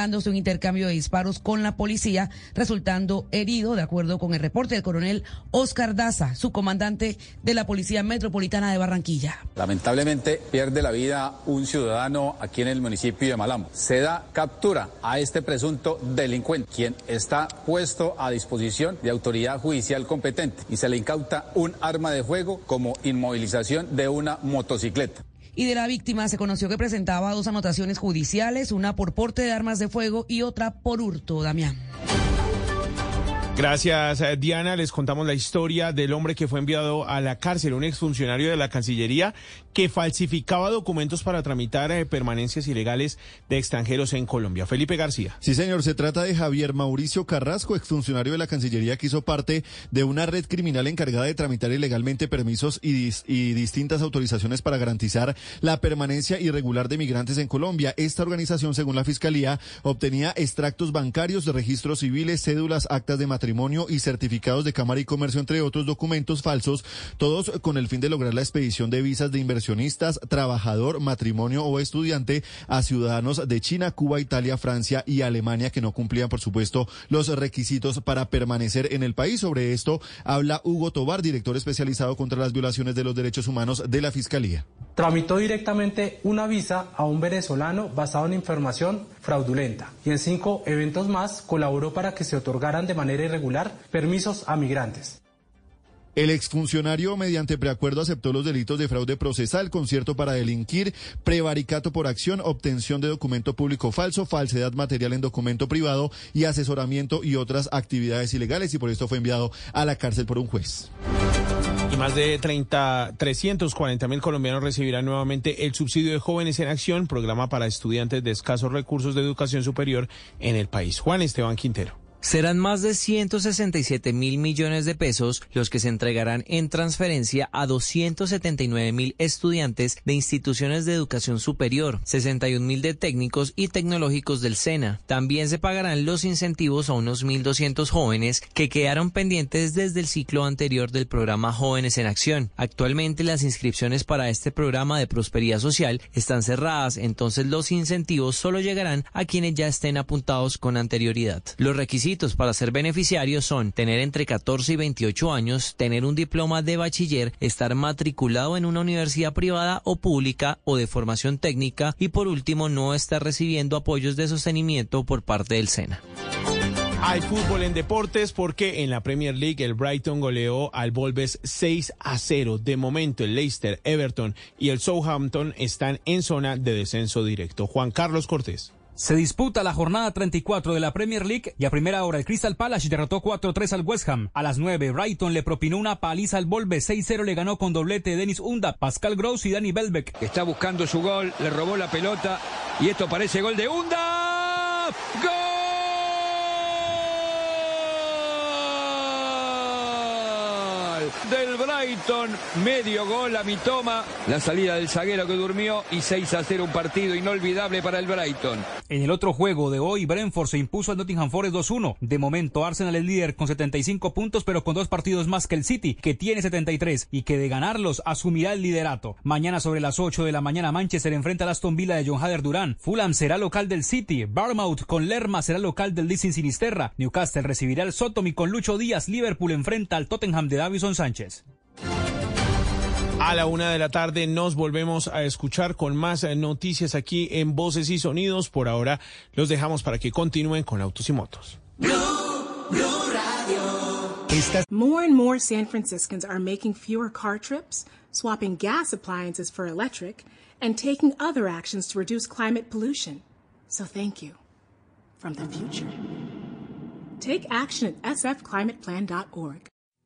presentando un intercambio de disparos con la policía, resultando herido, de acuerdo con el reporte del coronel Oscar Daza, su comandante de la Policía Metropolitana de Barranquilla. Lamentablemente pierde la vida un ciudadano aquí en el municipio de Malambo. Se da captura a este presunto delincuente, quien está puesto a disposición de autoridad judicial competente y se le incauta un arma de fuego como inmovilización de una motocicleta y de la víctima se conoció que presentaba dos anotaciones judiciales, una por porte de armas de fuego y otra por hurto, Damián. Gracias, eh, Diana. Les contamos la historia del hombre que fue enviado a la cárcel, un exfuncionario de la Cancillería que falsificaba documentos para tramitar eh, permanencias ilegales de extranjeros en Colombia. Felipe García. Sí, señor. Se trata de Javier Mauricio Carrasco, exfuncionario de la Cancillería que hizo parte de una red criminal encargada de tramitar ilegalmente permisos y, y distintas autorizaciones para garantizar la permanencia irregular de migrantes en Colombia. Esta organización, según la Fiscalía, obtenía extractos bancarios, registros civiles, cédulas, actas de matrimonio y certificados de Cámara y Comercio, entre otros documentos falsos, todos con el fin de lograr la expedición de visas de inversionistas, trabajador, matrimonio o estudiante a ciudadanos de China, Cuba, Italia, Francia y Alemania que no cumplían, por supuesto, los requisitos para permanecer en el país. Sobre esto habla Hugo Tobar, director especializado contra las violaciones de los derechos humanos de la Fiscalía. Tramitó directamente una visa a un venezolano basado en información fraudulenta y en cinco eventos más colaboró para que se otorgaran de manera irregular permisos a migrantes. El exfuncionario, mediante preacuerdo, aceptó los delitos de fraude procesal, concierto para delinquir, prevaricato por acción, obtención de documento público falso, falsedad material en documento privado y asesoramiento y otras actividades ilegales y por esto fue enviado a la cárcel por un juez. Y más de 30, 340 mil colombianos recibirán nuevamente el subsidio de jóvenes en acción, programa para estudiantes de escasos recursos de educación superior en el país. Juan Esteban Quintero. Serán más de 167 mil millones de pesos los que se entregarán en transferencia a 279 mil estudiantes de instituciones de educación superior, 61 mil de técnicos y tecnológicos del SENA. También se pagarán los incentivos a unos 1.200 jóvenes que quedaron pendientes desde el ciclo anterior del programa Jóvenes en Acción. Actualmente las inscripciones para este programa de prosperidad social están cerradas, entonces los incentivos solo llegarán a quienes ya estén apuntados con anterioridad. Los requisitos para ser beneficiarios son tener entre 14 y 28 años, tener un diploma de bachiller, estar matriculado en una universidad privada o pública o de formación técnica y por último no estar recibiendo apoyos de sostenimiento por parte del SENA. Hay fútbol en deportes porque en la Premier League el Brighton goleó al Wolves 6 a 0. De momento el Leicester, Everton y el Southampton están en zona de descenso directo. Juan Carlos Cortés. Se disputa la jornada 34 de la Premier League y a primera hora el Crystal Palace derrotó 4-3 al West Ham. A las 9 Brighton le propinó una paliza al Volve, 6-0 le ganó con doblete de Denis Unda, Pascal Gross y Danny Belbeck. Está buscando su gol, le robó la pelota y esto parece gol de Unda. ¡Gol! Del Brighton, medio gol a Mitoma, la salida del zaguero que durmió y 6 a 0 un partido inolvidable para el Brighton. En el otro juego de hoy, Brentford se impuso al Nottingham Forest 2-1. De momento, Arsenal es líder con 75 puntos, pero con dos partidos más que el City, que tiene 73, y que de ganarlos asumirá el liderato. Mañana sobre las 8 de la mañana, Manchester enfrenta a Aston Villa de John Hader Durán. Fulham será local del City. Barmouth con Lerma será local del Leeds Sinisterra. Newcastle recibirá el Sotomi con Lucho Díaz. Liverpool enfrenta al Tottenham de Davison Sánchez. A la una de la tarde nos volvemos a escuchar con más eh, noticias aquí en Voces y Sonidos. Por ahora los dejamos para que continúen con Autos y Motos. More and more San Franciscans are making fewer car trips, swapping gas appliances for electric, and taking other actions to reduce climate pollution. So thank you from the future. Take action at sfclimateplan.org.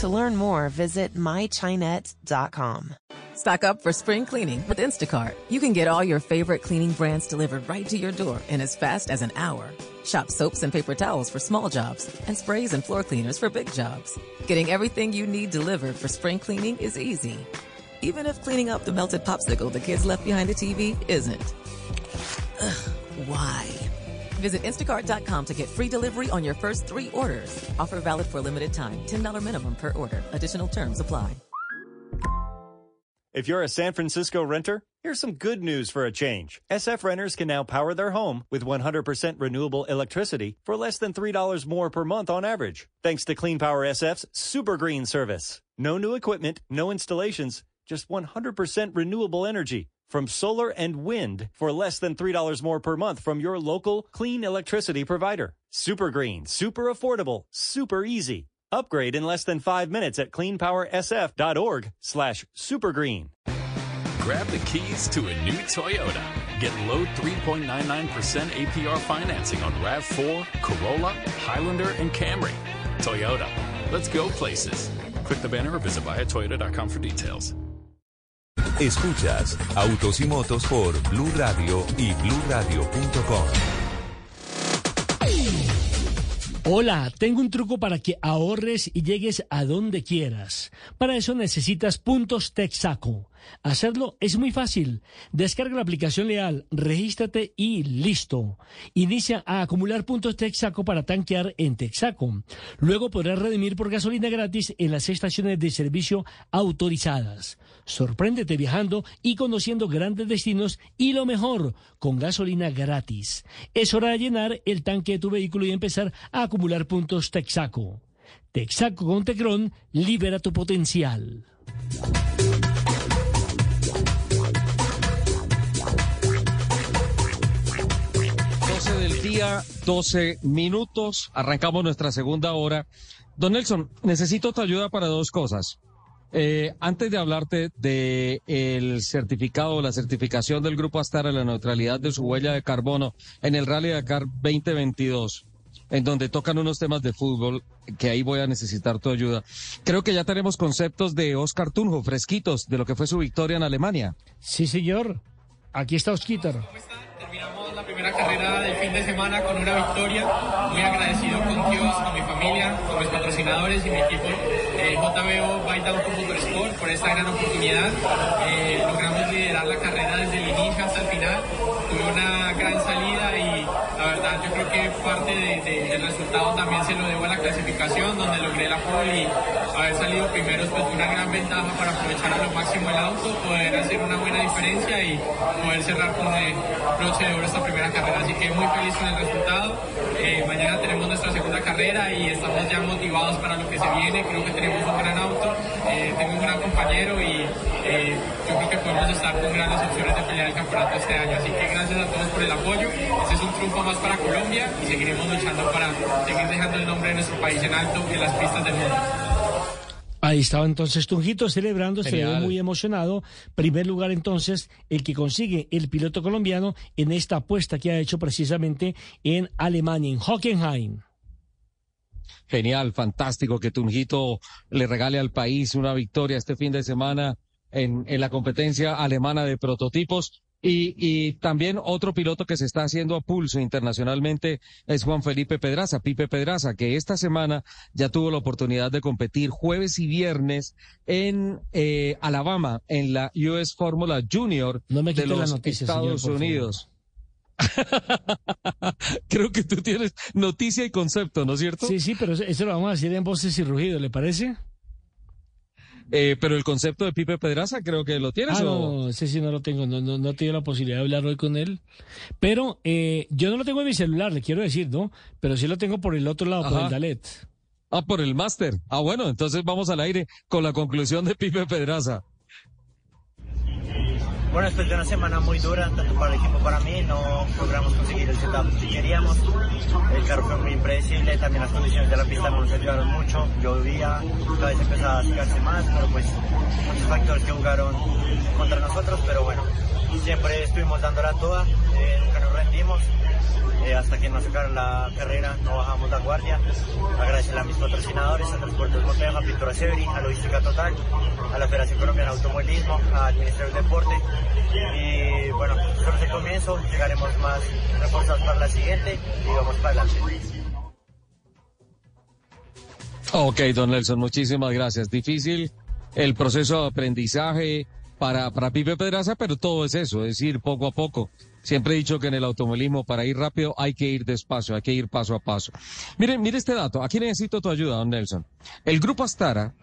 To learn more, visit mychinet.com. Stock up for spring cleaning with Instacart. You can get all your favorite cleaning brands delivered right to your door in as fast as an hour. Shop soaps and paper towels for small jobs and sprays and floor cleaners for big jobs. Getting everything you need delivered for spring cleaning is easy. Even if cleaning up the melted popsicle the kids left behind the TV isn't. Ugh, why? Visit instacart.com to get free delivery on your first three orders. Offer valid for a limited time. $10 minimum per order. Additional terms apply. If you're a San Francisco renter, here's some good news for a change. SF renters can now power their home with 100% renewable electricity for less than $3 more per month on average, thanks to Clean Power SF's Super Green service. No new equipment, no installations, just 100% renewable energy from solar and wind for less than $3 more per month from your local clean electricity provider. Super green, super affordable, super easy. Upgrade in less than five minutes at cleanpowersf.org slash supergreen. Grab the keys to a new Toyota. Get low 3.99% APR financing on RAV4, Corolla, Highlander, and Camry. Toyota. Let's go places. Click the banner or visit buyatoyota.com for details. Escuchas Autos y Motos por Blue Radio y BlueRadio.com. Hola, tengo un truco para que ahorres y llegues a donde quieras. Para eso necesitas puntos Texaco. Hacerlo es muy fácil. Descarga la aplicación Leal, regístrate y listo. Inicia a acumular puntos Texaco para tanquear en Texaco. Luego podrás redimir por gasolina gratis en las estaciones de servicio autorizadas. Sorpréndete viajando y conociendo grandes destinos y lo mejor, con gasolina gratis. Es hora de llenar el tanque de tu vehículo y empezar a acumular puntos Texaco. Texaco con Tecron libera tu potencial. 12 del día, 12 minutos. Arrancamos nuestra segunda hora. Don Nelson, necesito tu ayuda para dos cosas. Eh, antes de hablarte de el certificado, la certificación del Grupo Astara, la neutralidad de su huella de carbono en el Rally Dakar 2022, en donde tocan unos temas de fútbol, que ahí voy a necesitar tu ayuda. Creo que ya tenemos conceptos de Oscar Tunjo, fresquitos, de lo que fue su victoria en Alemania. Sí, señor. Aquí está Osquitar. Terminamos la primera carrera del fin de semana con una victoria. Muy agradecido con Dios, con mi familia, con mis patrocinadores y mi equipo. Eh, JBO Baita Fútbol Sport por esta gran oportunidad. Eh, logramos liderar la carrera desde el inicio hasta el final. Tuve una gran salida la verdad yo creo que parte de- de- del resultado también se lo debo a la clasificación donde logré la pole y haber salido primero pues fue una gran ventaja para aprovechar a lo máximo el auto, poder hacer una buena diferencia y poder cerrar con el broche de oro esta primera carrera. Así que muy feliz con el resultado. Eh, mañana tenemos nuestra segunda carrera y estamos ya motivados para lo que se viene. Creo que tenemos un gran auto, eh, tengo un gran compañero y eh, yo creo que podemos estar con grandes opciones de pelear el campeonato este año. Así que gracias a todos por el apoyo. Este es un triunfo más para Colombia y seguiremos luchando para seguir dejando el nombre de nuestro país en alto en las pistas del mundo. Ahí estaba entonces Tunjito celebrando, se ve Genial. muy emocionado. Primer lugar entonces el que consigue el piloto colombiano en esta apuesta que ha hecho precisamente en Alemania, en Hockenheim. Genial, fantástico que Tunjito le regale al país una victoria este fin de semana en, en la competencia alemana de prototipos. Y, y, también otro piloto que se está haciendo a pulso internacionalmente es Juan Felipe Pedraza, Pipe Pedraza, que esta semana ya tuvo la oportunidad de competir jueves y viernes en eh, Alabama, en la US Fórmula Junior de los Estados Unidos. Creo que tú tienes noticia y concepto, ¿no es cierto? Sí, sí, pero eso lo vamos a decir en voces y rugido, ¿le parece? Eh, pero el concepto de Pipe Pedraza creo que lo tienes. Ah, no, ese sí no lo tengo, no, no, no he tenido la posibilidad de hablar hoy con él. Pero eh, yo no lo tengo en mi celular, le quiero decir, ¿no? Pero sí lo tengo por el otro lado, por el Dalet. Ah, por el máster. Ah, bueno, entonces vamos al aire con la conclusión de Pipe Pedraza. Bueno, después de una semana muy dura, tanto para el equipo como para mí, no logramos conseguir el setup que queríamos. El carro fue muy impredecible, también las condiciones de la pista no nos ayudaron mucho. Llovía, cada vez empezaba a secarse más, pero pues muchos factores que jugaron contra nosotros, pero bueno, siempre estuvimos dando la toda, eh, nunca nos rendimos. Eh, hasta que nos sacaron la carrera, no bajamos la guardia. Agradecer a mis patrocinadores, a Transportes Moteja, a Pintura Severi, a Logística Total, a la Federación Colombiana de Automovilismo, al Ministerio del Deporte. Y bueno, solo el comienzo, llegaremos más reforzados para la siguiente y vamos para adelante. Ok, don Nelson, muchísimas gracias. Difícil el proceso de aprendizaje para, para Pipe Pedraza, pero todo es eso, es ir poco a poco. Siempre he dicho que en el automovilismo para ir rápido hay que ir despacio, hay que ir paso a paso. Miren, mire este dato. Aquí necesito tu ayuda, don Nelson. El grupo Astara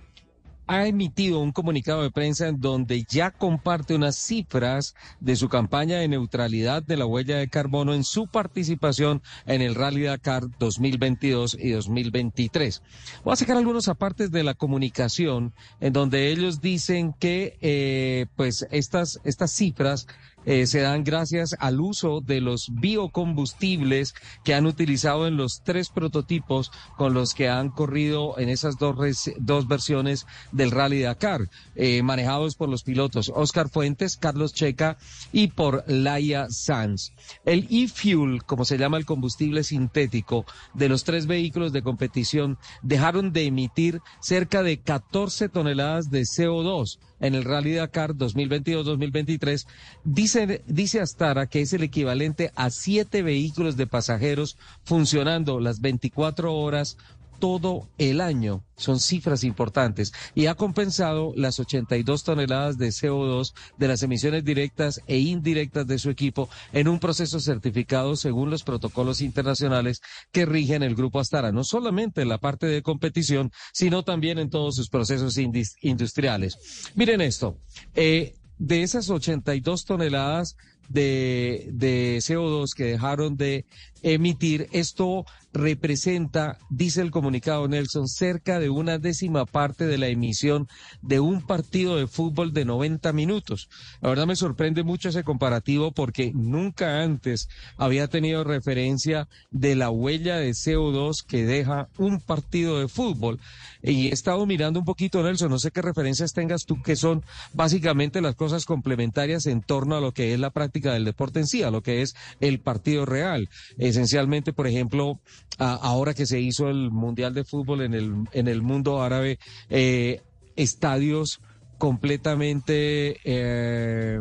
ha emitido un comunicado de prensa en donde ya comparte unas cifras de su campaña de neutralidad de la huella de carbono en su participación en el Rally Dakar 2022 y 2023. Voy a sacar algunos apartes de la comunicación en donde ellos dicen que eh, pues estas, estas cifras eh, se dan gracias al uso de los biocombustibles que han utilizado en los tres prototipos con los que han corrido en esas dos, dos versiones del Rally Dakar, eh, manejados por los pilotos Oscar Fuentes, Carlos Checa y por Laia Sanz. El e-fuel, como se llama el combustible sintético de los tres vehículos de competición, dejaron de emitir cerca de 14 toneladas de CO2 en el Rally Dakar 2022-2023, dice, dice Astara que es el equivalente a siete vehículos de pasajeros funcionando las 24 horas todo el año. Son cifras importantes y ha compensado las 82 toneladas de CO2 de las emisiones directas e indirectas de su equipo en un proceso certificado según los protocolos internacionales que rigen el Grupo Astara, no solamente en la parte de competición, sino también en todos sus procesos industriales. Miren esto, eh, de esas 82 toneladas de, de CO2 que dejaron de emitir, esto representa, dice el comunicado Nelson, cerca de una décima parte de la emisión de un partido de fútbol de 90 minutos. La verdad me sorprende mucho ese comparativo porque nunca antes había tenido referencia de la huella de CO2 que deja un partido de fútbol. Y he estado mirando un poquito, Nelson, no sé qué referencias tengas tú, que son básicamente las cosas complementarias en torno a lo que es la práctica del deporte en sí, a lo que es el partido real. Esencialmente, por ejemplo, ahora que se hizo el Mundial de Fútbol en el, en el mundo árabe, eh, estadios completamente eh,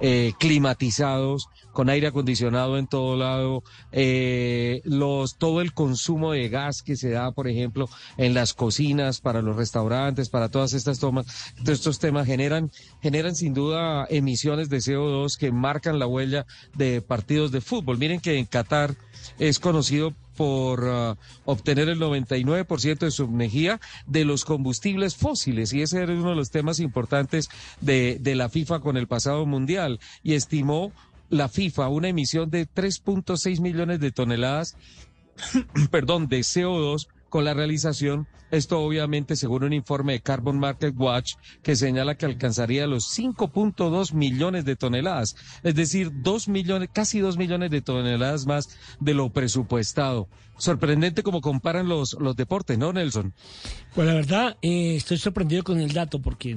eh, climatizados, con aire acondicionado en todo lado, eh, los, todo el consumo de gas que se da, por ejemplo, en las cocinas, para los restaurantes, para todas estas tomas, todos estos temas generan, generan sin duda emisiones de CO2 que marcan la huella de partidos de fútbol. Miren que en Qatar es conocido por uh, obtener el 99% de su energía de los combustibles fósiles. Y ese era uno de los temas importantes de, de la FIFA con el pasado mundial. Y estimó la FIFA una emisión de 3.6 millones de toneladas, perdón, de CO2 con la realización, esto obviamente según un informe de Carbon Market Watch que señala que alcanzaría los 5.2 millones de toneladas, es decir, 2 millones, casi 2 millones de toneladas más de lo presupuestado. Sorprendente como comparan los, los deportes, ¿no, Nelson? Pues la verdad, eh, estoy sorprendido con el dato porque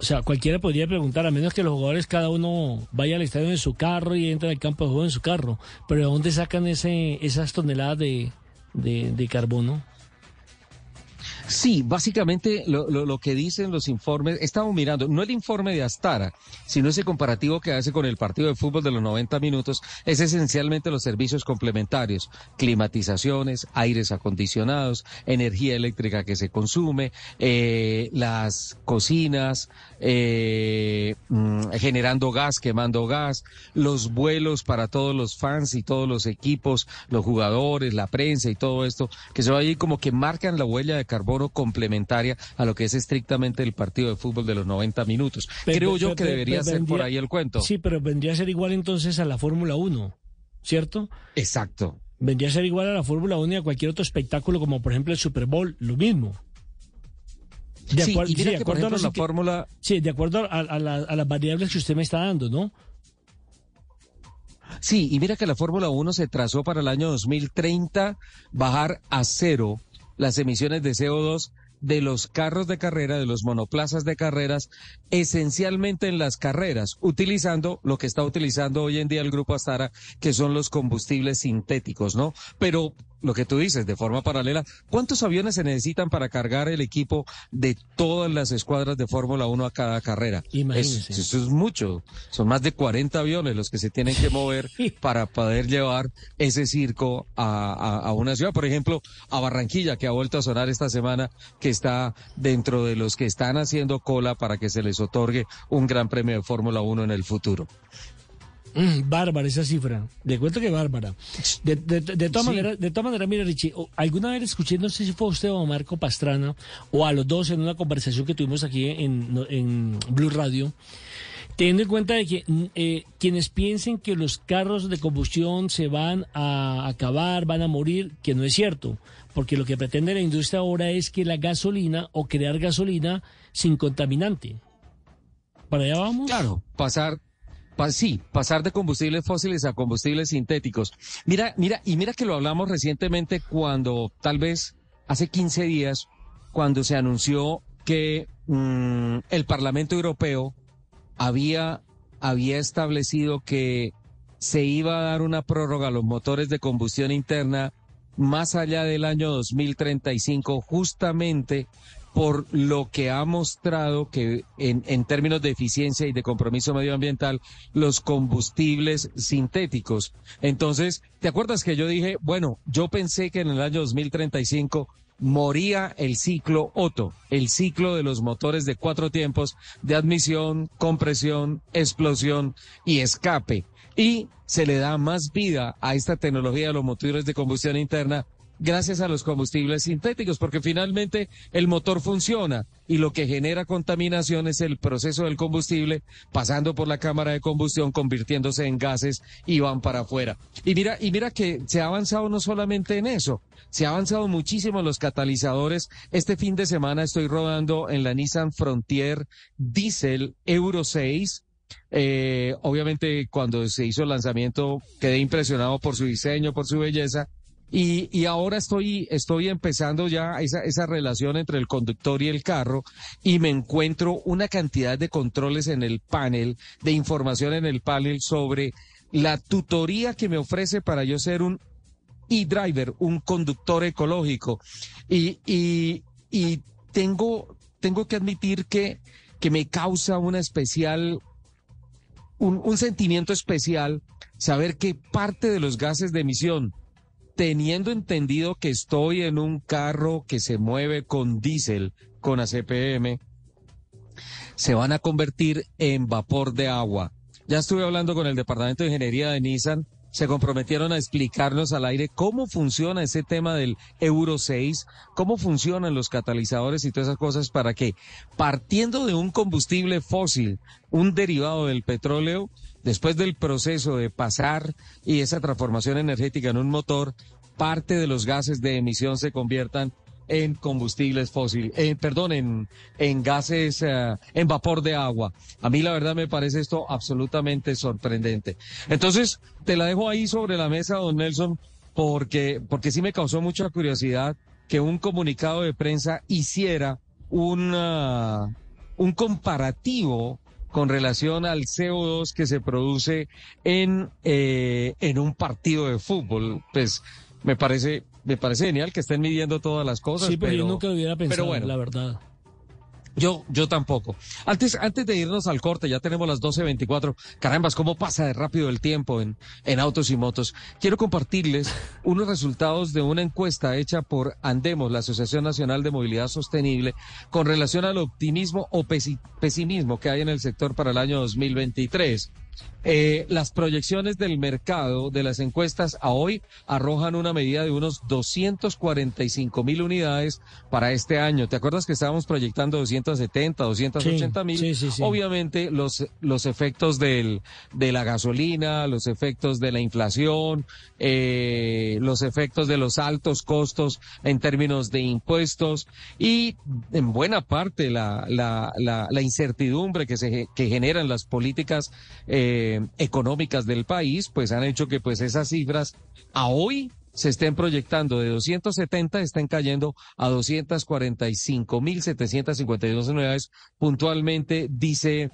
o sea, cualquiera podría preguntar, a menos que los jugadores cada uno vaya al estadio en su carro y entre al campo de juego en su carro. Pero ¿de dónde sacan ese, esas toneladas de, de, de carbono. Sí, básicamente lo, lo, lo, que dicen los informes, estamos mirando, no el informe de Astara, sino ese comparativo que hace con el partido de fútbol de los 90 minutos, es esencialmente los servicios complementarios, climatizaciones, aires acondicionados, energía eléctrica que se consume, eh, las cocinas, eh, mm, generando gas, quemando gas, los vuelos para todos los fans y todos los equipos, los jugadores, la prensa y todo esto, que se va ahí como que marcan la huella de carbono complementaria a lo que es estrictamente el partido de fútbol de los 90 minutos. Pero, Creo yo que debería ser por ahí el cuento. Sí, pero vendría a ser igual entonces a la Fórmula 1, ¿cierto? Exacto. Vendría a ser igual a la Fórmula 1 y a cualquier otro espectáculo, como por ejemplo el Super Bowl, lo mismo. De sí, que, por ejemplo, la fórmula... Sí, de acuerdo a, a, la, a las variables que usted me está dando, ¿no? Sí, y mira que la Fórmula 1 se trazó para el año 2030 bajar a cero las emisiones de CO2 de los carros de carrera, de los monoplazas de carreras, esencialmente en las carreras, utilizando lo que está utilizando hoy en día el Grupo Astara, que son los combustibles sintéticos, ¿no? Pero lo que tú dices, de forma paralela, ¿cuántos aviones se necesitan para cargar el equipo de todas las escuadras de Fórmula 1 a cada carrera? Imagínense. eso es mucho. Son más de 40 aviones los que se tienen que mover para poder llevar ese circo a, a, a, una ciudad. Por ejemplo, a Barranquilla, que ha vuelto a sonar esta semana, que está dentro de los que están haciendo cola para que se les otorgue un gran premio de Fórmula 1 en el futuro. Mm, bárbara esa cifra. De cuento que bárbara. De, de, de todas sí. maneras, de todas maneras, mira, Richie, alguna vez escuché, no sé si fue usted o Marco Pastrana, o a los dos en una conversación que tuvimos aquí en, en Blue Radio, teniendo en cuenta de que eh, quienes piensen que los carros de combustión se van a acabar, van a morir, que no es cierto, porque lo que pretende la industria ahora es que la gasolina o crear gasolina sin contaminante. ¿Para allá vamos? Claro, pasar sí, pasar de combustibles fósiles a combustibles sintéticos. Mira, mira, y mira que lo hablamos recientemente cuando, tal vez hace 15 días, cuando se anunció que mmm, el Parlamento Europeo había, había establecido que se iba a dar una prórroga a los motores de combustión interna más allá del año 2035, justamente por lo que ha mostrado que en, en, términos de eficiencia y de compromiso medioambiental, los combustibles sintéticos. Entonces, ¿te acuerdas que yo dije, bueno, yo pensé que en el año 2035 moría el ciclo Otto, el ciclo de los motores de cuatro tiempos de admisión, compresión, explosión y escape. Y se le da más vida a esta tecnología de los motores de combustión interna gracias a los combustibles sintéticos, porque finalmente el motor funciona y lo que genera contaminación es el proceso del combustible pasando por la cámara de combustión, convirtiéndose en gases y van para afuera. Y mira, y mira que se ha avanzado no solamente en eso, se ha avanzado muchísimo en los catalizadores. Este fin de semana estoy rodando en la Nissan Frontier Diesel Euro 6. Eh, obviamente cuando se hizo el lanzamiento quedé impresionado por su diseño, por su belleza y, y ahora estoy, estoy empezando ya esa, esa relación entre el conductor y el carro y me encuentro una cantidad de controles en el panel, de información en el panel sobre la tutoría que me ofrece para yo ser un e-driver, un conductor ecológico. Y, y, y tengo, tengo que admitir que, que me causa una especial, un, un sentimiento especial saber que parte de los gases de emisión teniendo entendido que estoy en un carro que se mueve con diésel, con ACPM, se van a convertir en vapor de agua. Ya estuve hablando con el Departamento de Ingeniería de Nissan, se comprometieron a explicarnos al aire cómo funciona ese tema del Euro 6, cómo funcionan los catalizadores y todas esas cosas para que partiendo de un combustible fósil, un derivado del petróleo, después del proceso de pasar y esa transformación energética en un motor, parte de los gases de emisión se conviertan en combustibles fósiles, eh, perdón, en, en gases, uh, en vapor de agua. A mí la verdad me parece esto absolutamente sorprendente. Entonces, te la dejo ahí sobre la mesa, don Nelson, porque, porque sí me causó mucha curiosidad que un comunicado de prensa hiciera una, un comparativo con relación al CO2 que se produce en, eh, en un partido de fútbol. Pues me parece me parece genial que estén midiendo todas las cosas. Sí, pero, pero yo nunca hubiera pensado, bueno. la verdad. Yo, yo tampoco. Antes, antes de irnos al corte, ya tenemos las 12.24. Carambas, cómo pasa de rápido el tiempo en, en autos y motos. Quiero compartirles unos resultados de una encuesta hecha por Andemos, la Asociación Nacional de Movilidad Sostenible, con relación al optimismo o pesi- pesimismo que hay en el sector para el año 2023. Eh, las proyecciones del mercado de las encuestas a hoy arrojan una medida de unos 245 mil unidades para este año. ¿Te acuerdas que estábamos proyectando 270, 280 mil? sí, sí, sí. Obviamente los, los efectos del, de la gasolina, los efectos de la inflación, eh, los efectos de los altos costos en términos de impuestos y en buena parte la, la, la, la incertidumbre que se que generan las políticas eh, económicas del país, pues han hecho que pues esas cifras a hoy se estén proyectando de 270, estén cayendo a 245.752 unidades puntualmente, dice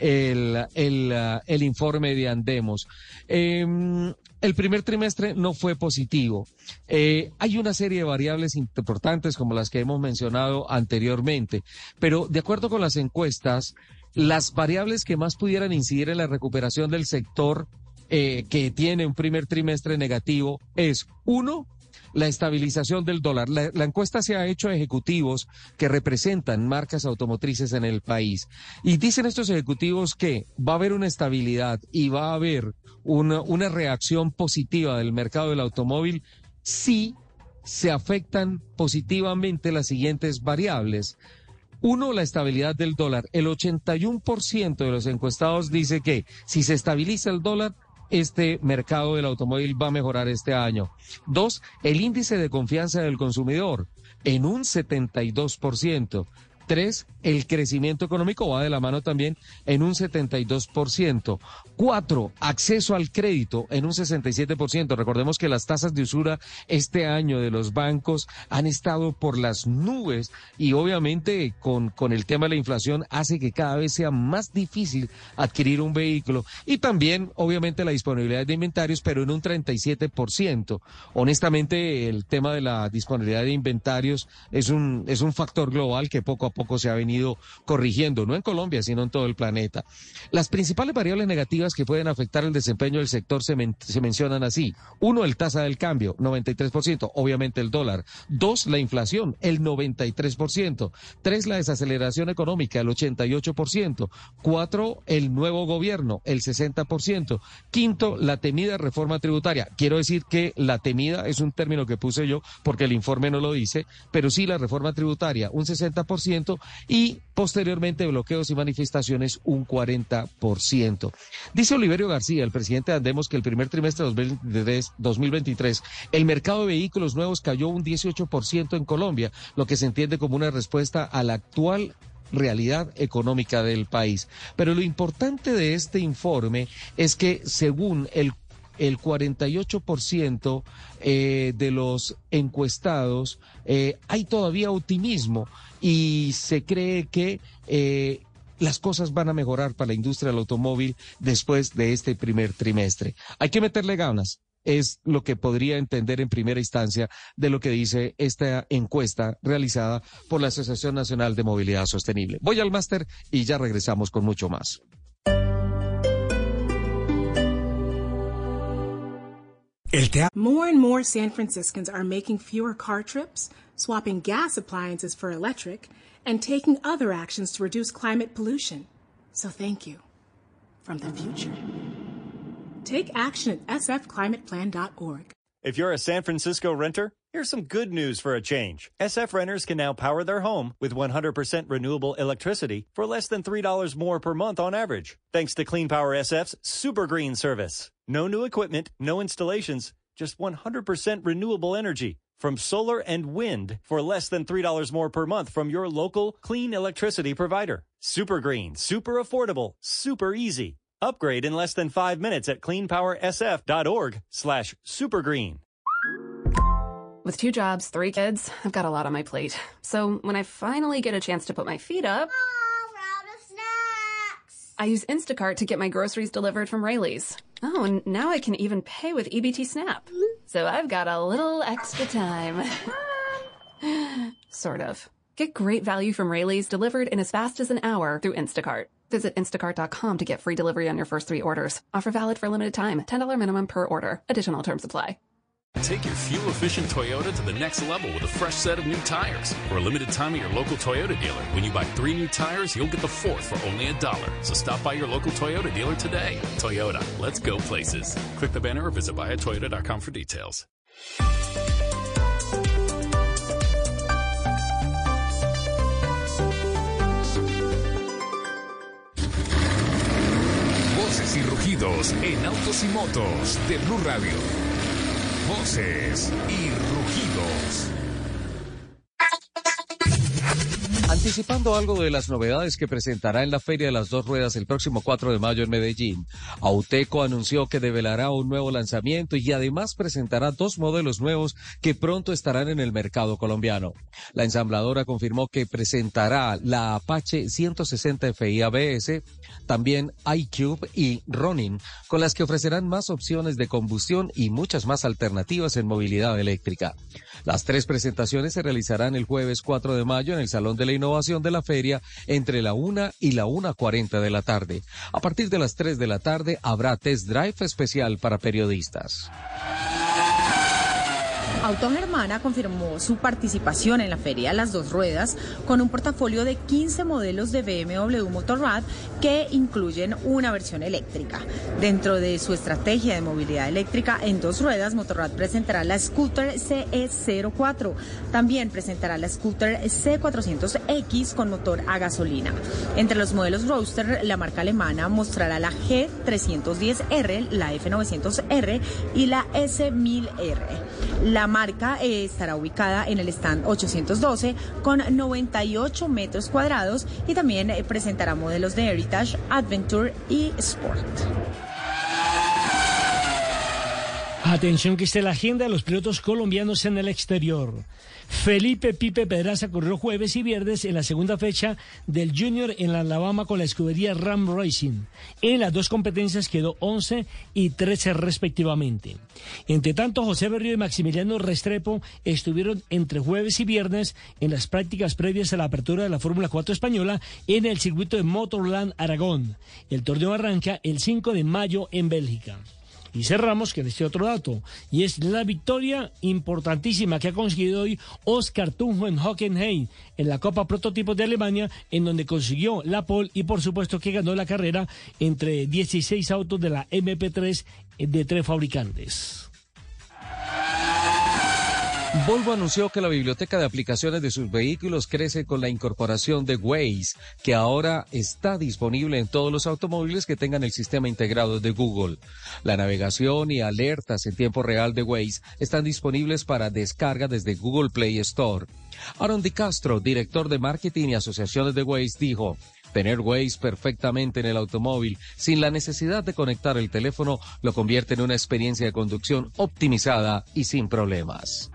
el, el, ah, el informe de Andemos. Em, el primer trimestre no fue positivo. Eh, hay una serie de variables importantes como las que hemos mencionado anteriormente, pero de acuerdo con las encuestas, las variables que más pudieran incidir en la recuperación del sector eh, que tiene un primer trimestre negativo es, uno, la estabilización del dólar. La, la, encuesta se ha hecho a ejecutivos que representan marcas automotrices en el país. Y dicen estos ejecutivos que va a haber una estabilidad y va a haber una, una reacción positiva del mercado del automóvil si se afectan positivamente las siguientes variables. Uno, la estabilidad del dólar. El 81% de los encuestados dice que si se estabiliza el dólar, este mercado del automóvil va a mejorar este año. Dos, el índice de confianza del consumidor en un 72%. Tres, el crecimiento económico va de la mano también en un 72%. Cuatro, acceso al crédito en un 67%. Recordemos que las tasas de usura este año de los bancos han estado por las nubes y obviamente con, con el tema de la inflación hace que cada vez sea más difícil adquirir un vehículo. Y también, obviamente, la disponibilidad de inventarios, pero en un 37%. Honestamente, el tema de la disponibilidad de inventarios es un, es un factor global que poco a poco se ha venido corrigiendo, no en Colombia, sino en todo el planeta. Las principales variables negativas que pueden afectar el desempeño del sector se, men se mencionan así. Uno, el tasa del cambio, 93%, obviamente el dólar. Dos, la inflación, el 93%. Tres, la desaceleración económica, el 88%. Cuatro, el nuevo gobierno, el 60%. Quinto, la temida reforma tributaria. Quiero decir que la temida es un término que puse yo porque el informe no lo dice, pero sí la reforma tributaria, un 60% y posteriormente bloqueos y manifestaciones un 40%. Dice Oliverio García, el presidente de Andemos, que el primer trimestre de 2023, 2023 el mercado de vehículos nuevos cayó un 18% en Colombia, lo que se entiende como una respuesta a la actual realidad económica del país. Pero lo importante de este informe es que según el el 48% eh, de los encuestados eh, hay todavía optimismo y se cree que eh, las cosas van a mejorar para la industria del automóvil después de este primer trimestre. Hay que meterle ganas. Es lo que podría entender en primera instancia de lo que dice esta encuesta realizada por la Asociación Nacional de Movilidad Sostenible. Voy al máster y ya regresamos con mucho más. More and more San Franciscans are making fewer car trips, swapping gas appliances for electric, and taking other actions to reduce climate pollution. So thank you from the future. Take action at sfclimateplan.org. If you're a San Francisco renter, here's some good news for a change. SF renters can now power their home with 100% renewable electricity for less than $3 more per month on average, thanks to Clean Power SF's Super Green service. No new equipment, no installations, just 100% renewable energy from solar and wind for less than $3 more per month from your local clean electricity provider. Super Green, super affordable, super easy. Upgrade in less than five minutes at cleanpowersf.org slash supergreen. With two jobs, three kids, I've got a lot on my plate. So when I finally get a chance to put my feet up, Oh, we're out of snacks. I use Instacart to get my groceries delivered from Rayleigh's. Oh, now I can even pay with EBT Snap. So I've got a little extra time. sort of. Get great value from Rayleigh's delivered in as fast as an hour through Instacart. Visit instacart.com to get free delivery on your first three orders. Offer valid for a limited time. $10 minimum per order. Additional terms apply. Take your fuel efficient Toyota to the next level with a fresh set of new tires. For a limited time at your local Toyota dealer, when you buy three new tires, you'll get the fourth for only a dollar. So stop by your local Toyota dealer today. Toyota, let's go places. Click the banner or visit buyatoyota.com for details. Voces y rugidos en autos y motos de Blue Radio. Voces y rugidos. Anticipando algo de las novedades que presentará en la Feria de las Dos Ruedas el próximo 4 de mayo en Medellín, Auteco anunció que develará un nuevo lanzamiento y además presentará dos modelos nuevos que pronto estarán en el mercado colombiano. La ensambladora confirmó que presentará la Apache 160 FI ABS, también iCube y Ronin, con las que ofrecerán más opciones de combustión y muchas más alternativas en movilidad eléctrica. Las tres presentaciones se realizarán el jueves 4 de mayo en el Salón de la Innovación de la Feria entre la 1 y la 1.40 de la tarde. A partir de las 3 de la tarde habrá test drive especial para periodistas. Auto Germana confirmó su participación en la Feria Las Dos Ruedas con un portafolio de 15 modelos de BMW Motorrad que incluyen una versión eléctrica. Dentro de su estrategia de movilidad eléctrica en dos ruedas, Motorrad presentará la Scooter CE04. También presentará la Scooter C400X con motor a gasolina. Entre los modelos Roadster, la marca alemana mostrará la G310R, la F900R y la S1000R. La marca eh, estará ubicada en el stand 812 con 98 metros cuadrados y también eh, presentará modelos de Heritage, Adventure y Sport. Atención que esté la agenda de los pilotos colombianos en el exterior. Felipe Pipe Pedraza corrió jueves y viernes en la segunda fecha del Junior en la Alabama con la escudería Ram Racing. En las dos competencias quedó 11 y 13 respectivamente. Entre tanto, José Berrío y Maximiliano Restrepo estuvieron entre jueves y viernes en las prácticas previas a la apertura de la Fórmula 4 española en el circuito de Motorland Aragón. El torneo arranca el 5 de mayo en Bélgica. Y cerramos con este otro dato, y es la victoria importantísima que ha conseguido hoy Oscar Tunjo en Hockenheim en la Copa Prototipos de Alemania, en donde consiguió la pole y por supuesto que ganó la carrera entre 16 autos de la MP3 de tres fabricantes. Volvo anunció que la biblioteca de aplicaciones de sus vehículos crece con la incorporación de Waze, que ahora está disponible en todos los automóviles que tengan el sistema integrado de Google. La navegación y alertas en tiempo real de Waze están disponibles para descarga desde Google Play Store. Aaron Di Castro, director de marketing y asociaciones de Waze, dijo, Tener Waze perfectamente en el automóvil sin la necesidad de conectar el teléfono lo convierte en una experiencia de conducción optimizada y sin problemas.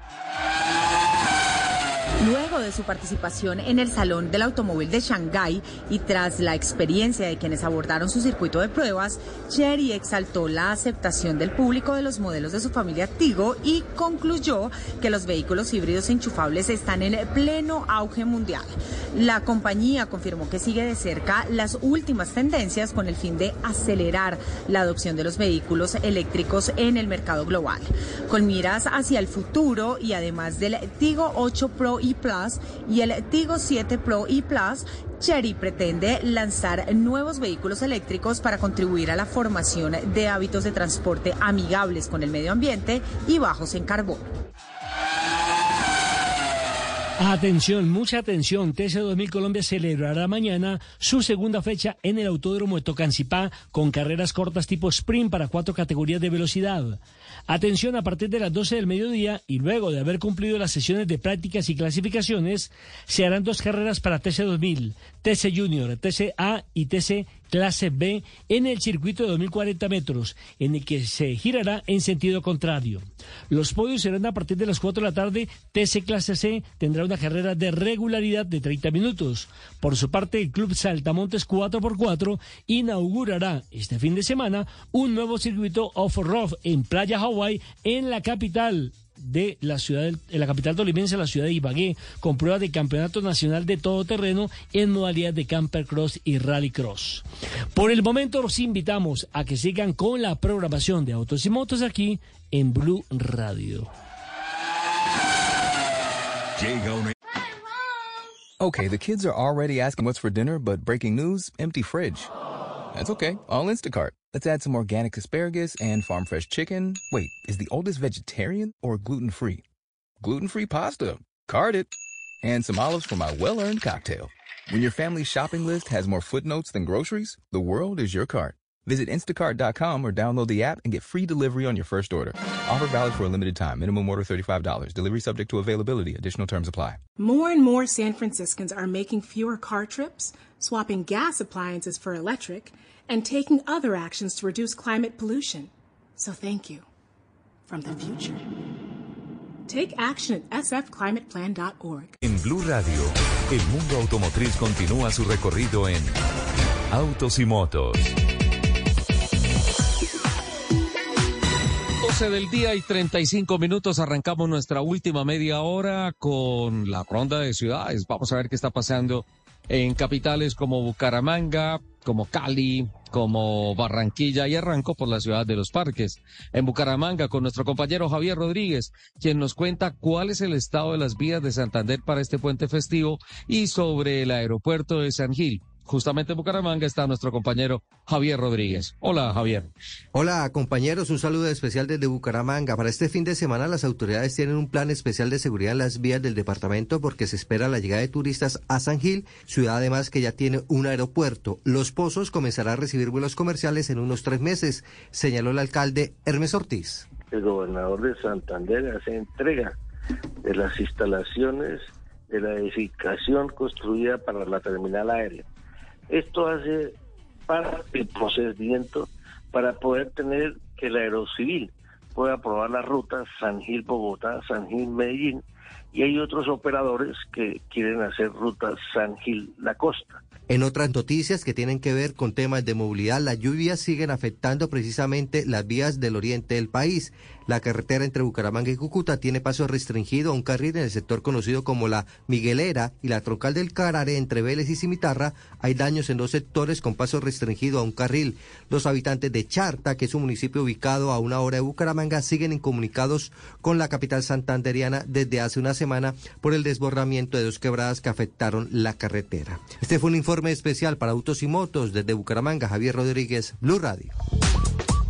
De su participación en el Salón del Automóvil de Shanghái y tras la experiencia de quienes abordaron su circuito de pruebas, Cherry exaltó la aceptación del público de los modelos de su familia Tigo y concluyó que los vehículos híbridos enchufables están en pleno auge mundial. La compañía confirmó que sigue de cerca las últimas tendencias con el fin de acelerar la adopción de los vehículos eléctricos en el mercado global. Con miras hacia el futuro y además del Tigo 8 Pro y Plus y el Tigo 7 Pro y Plus, Chery pretende lanzar nuevos vehículos eléctricos para contribuir a la formación de hábitos de transporte amigables con el medio ambiente y bajos en carbono. Atención, mucha atención. TC2000 Colombia celebrará mañana su segunda fecha en el Autódromo de Tocancipá con carreras cortas tipo sprint para cuatro categorías de velocidad. Atención, a partir de las 12 del mediodía y luego de haber cumplido las sesiones de prácticas y clasificaciones, se harán dos carreras para TC2000, TC Junior, TC A y TC clase B en el circuito de 2040 metros, en el que se girará en sentido contrario. Los podios serán a partir de las 4 de la tarde. TC clase C tendrá una carrera de regularidad de 30 minutos. Por su parte, el Club Saltamontes 4x4 inaugurará este fin de semana un nuevo circuito off-road en Playa Hawaii en la capital de la ciudad, de la capital tolimense, la ciudad de Ibagué, con pruebas de campeonato nacional de todoterreno en modalidad de camper cross y rally cross. Por el momento los invitamos a que sigan con la programación de Autos y Motos aquí en Blue Radio. Okay, the kids are already asking what's for dinner, but breaking news, empty fridge. That's okay. All Instacart. Let's add some organic asparagus and farm fresh chicken. Wait, is the oldest vegetarian or gluten free? Gluten free pasta. Card it. And some olives for my well earned cocktail. When your family's shopping list has more footnotes than groceries, the world is your cart. Visit instacart.com or download the app and get free delivery on your first order. Offer valid for a limited time. Minimum order $35. Delivery subject to availability. Additional terms apply. More and more San Franciscans are making fewer car trips, swapping gas appliances for electric, and taking other actions to reduce climate pollution. So thank you from the future. Take action at sfclimateplan.org. En Blue Radio, el mundo automotriz continúa su recorrido en Autos y Motos. 12 del día y 35 minutos. Arrancamos nuestra última media hora con la ronda de ciudades. Vamos a ver qué está pasando en capitales como Bucaramanga, como Cali, como Barranquilla y arranco por la ciudad de los parques. En Bucaramanga con nuestro compañero Javier Rodríguez, quien nos cuenta cuál es el estado de las vías de Santander para este puente festivo y sobre el aeropuerto de San Gil. Justamente en Bucaramanga está nuestro compañero Javier Rodríguez. Hola, Javier. Hola, compañeros. Un saludo especial desde Bucaramanga. Para este fin de semana, las autoridades tienen un plan especial de seguridad en las vías del departamento porque se espera la llegada de turistas a San Gil, ciudad además que ya tiene un aeropuerto. Los Pozos comenzará a recibir vuelos comerciales en unos tres meses, señaló el alcalde Hermes Ortiz. El gobernador de Santander hace entrega de las instalaciones de la edificación construida para la terminal aérea esto hace parte del procedimiento para poder tener que el aerocivil pueda aprobar la ruta San Gil-Bogotá, San Gil-Medellín, y hay otros operadores que quieren hacer ruta San Gil-La Costa. En otras noticias que tienen que ver con temas de movilidad, las lluvias siguen afectando precisamente las vías del oriente del país. La carretera entre Bucaramanga y Cúcuta tiene paso restringido a un carril en el sector conocido como la Miguelera y la troncal del Carare entre Vélez y Cimitarra. Hay daños en dos sectores con paso restringido a un carril. Los habitantes de Charta, que es un municipio ubicado a una hora de Bucaramanga, siguen incomunicados con la capital santanderiana desde hace una semana por el desbordamiento de dos quebradas que afectaron la carretera. Este fue un informe especial para autos y motos desde Bucaramanga, Javier Rodríguez, Blue Radio.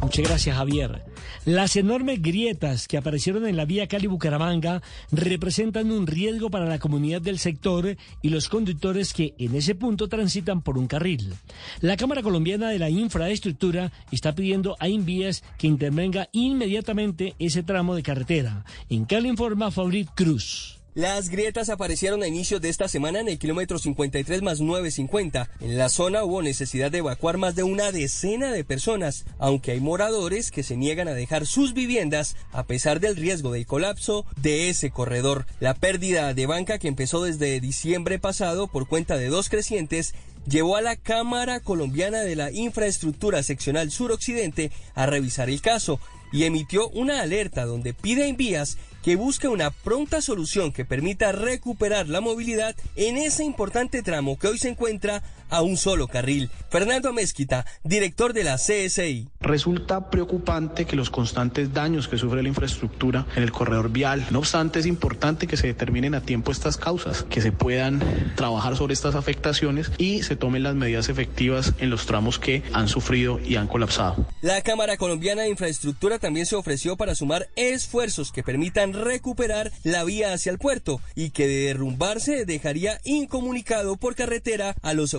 Muchas gracias, Javier. Las enormes grietas que aparecieron en la vía Cali-Bucaramanga representan un riesgo para la comunidad del sector y los conductores que en ese punto transitan por un carril. La Cámara Colombiana de la Infraestructura está pidiendo a Invías que intervenga inmediatamente ese tramo de carretera. En Cali informa Fabrit Cruz. Las grietas aparecieron a inicios de esta semana en el kilómetro 53 más 950. En la zona hubo necesidad de evacuar más de una decena de personas, aunque hay moradores que se niegan a dejar sus viviendas a pesar del riesgo del colapso de ese corredor. La pérdida de banca que empezó desde diciembre pasado por cuenta de dos crecientes llevó a la Cámara Colombiana de la Infraestructura Seccional Suroccidente a revisar el caso y emitió una alerta donde pide Envías que busque una pronta solución que permita recuperar la movilidad en ese importante tramo que hoy se encuentra a un solo carril. Fernando Mezquita, director de la CSI. Resulta preocupante que los constantes daños que sufre la infraestructura en el corredor vial, no obstante es importante que se determinen a tiempo estas causas, que se puedan trabajar sobre estas afectaciones y se tomen las medidas efectivas en los tramos que han sufrido y han colapsado. La Cámara Colombiana de Infraestructura también se ofreció para sumar esfuerzos que permitan recuperar la vía hacia el puerto y que de derrumbarse dejaría incomunicado por carretera a los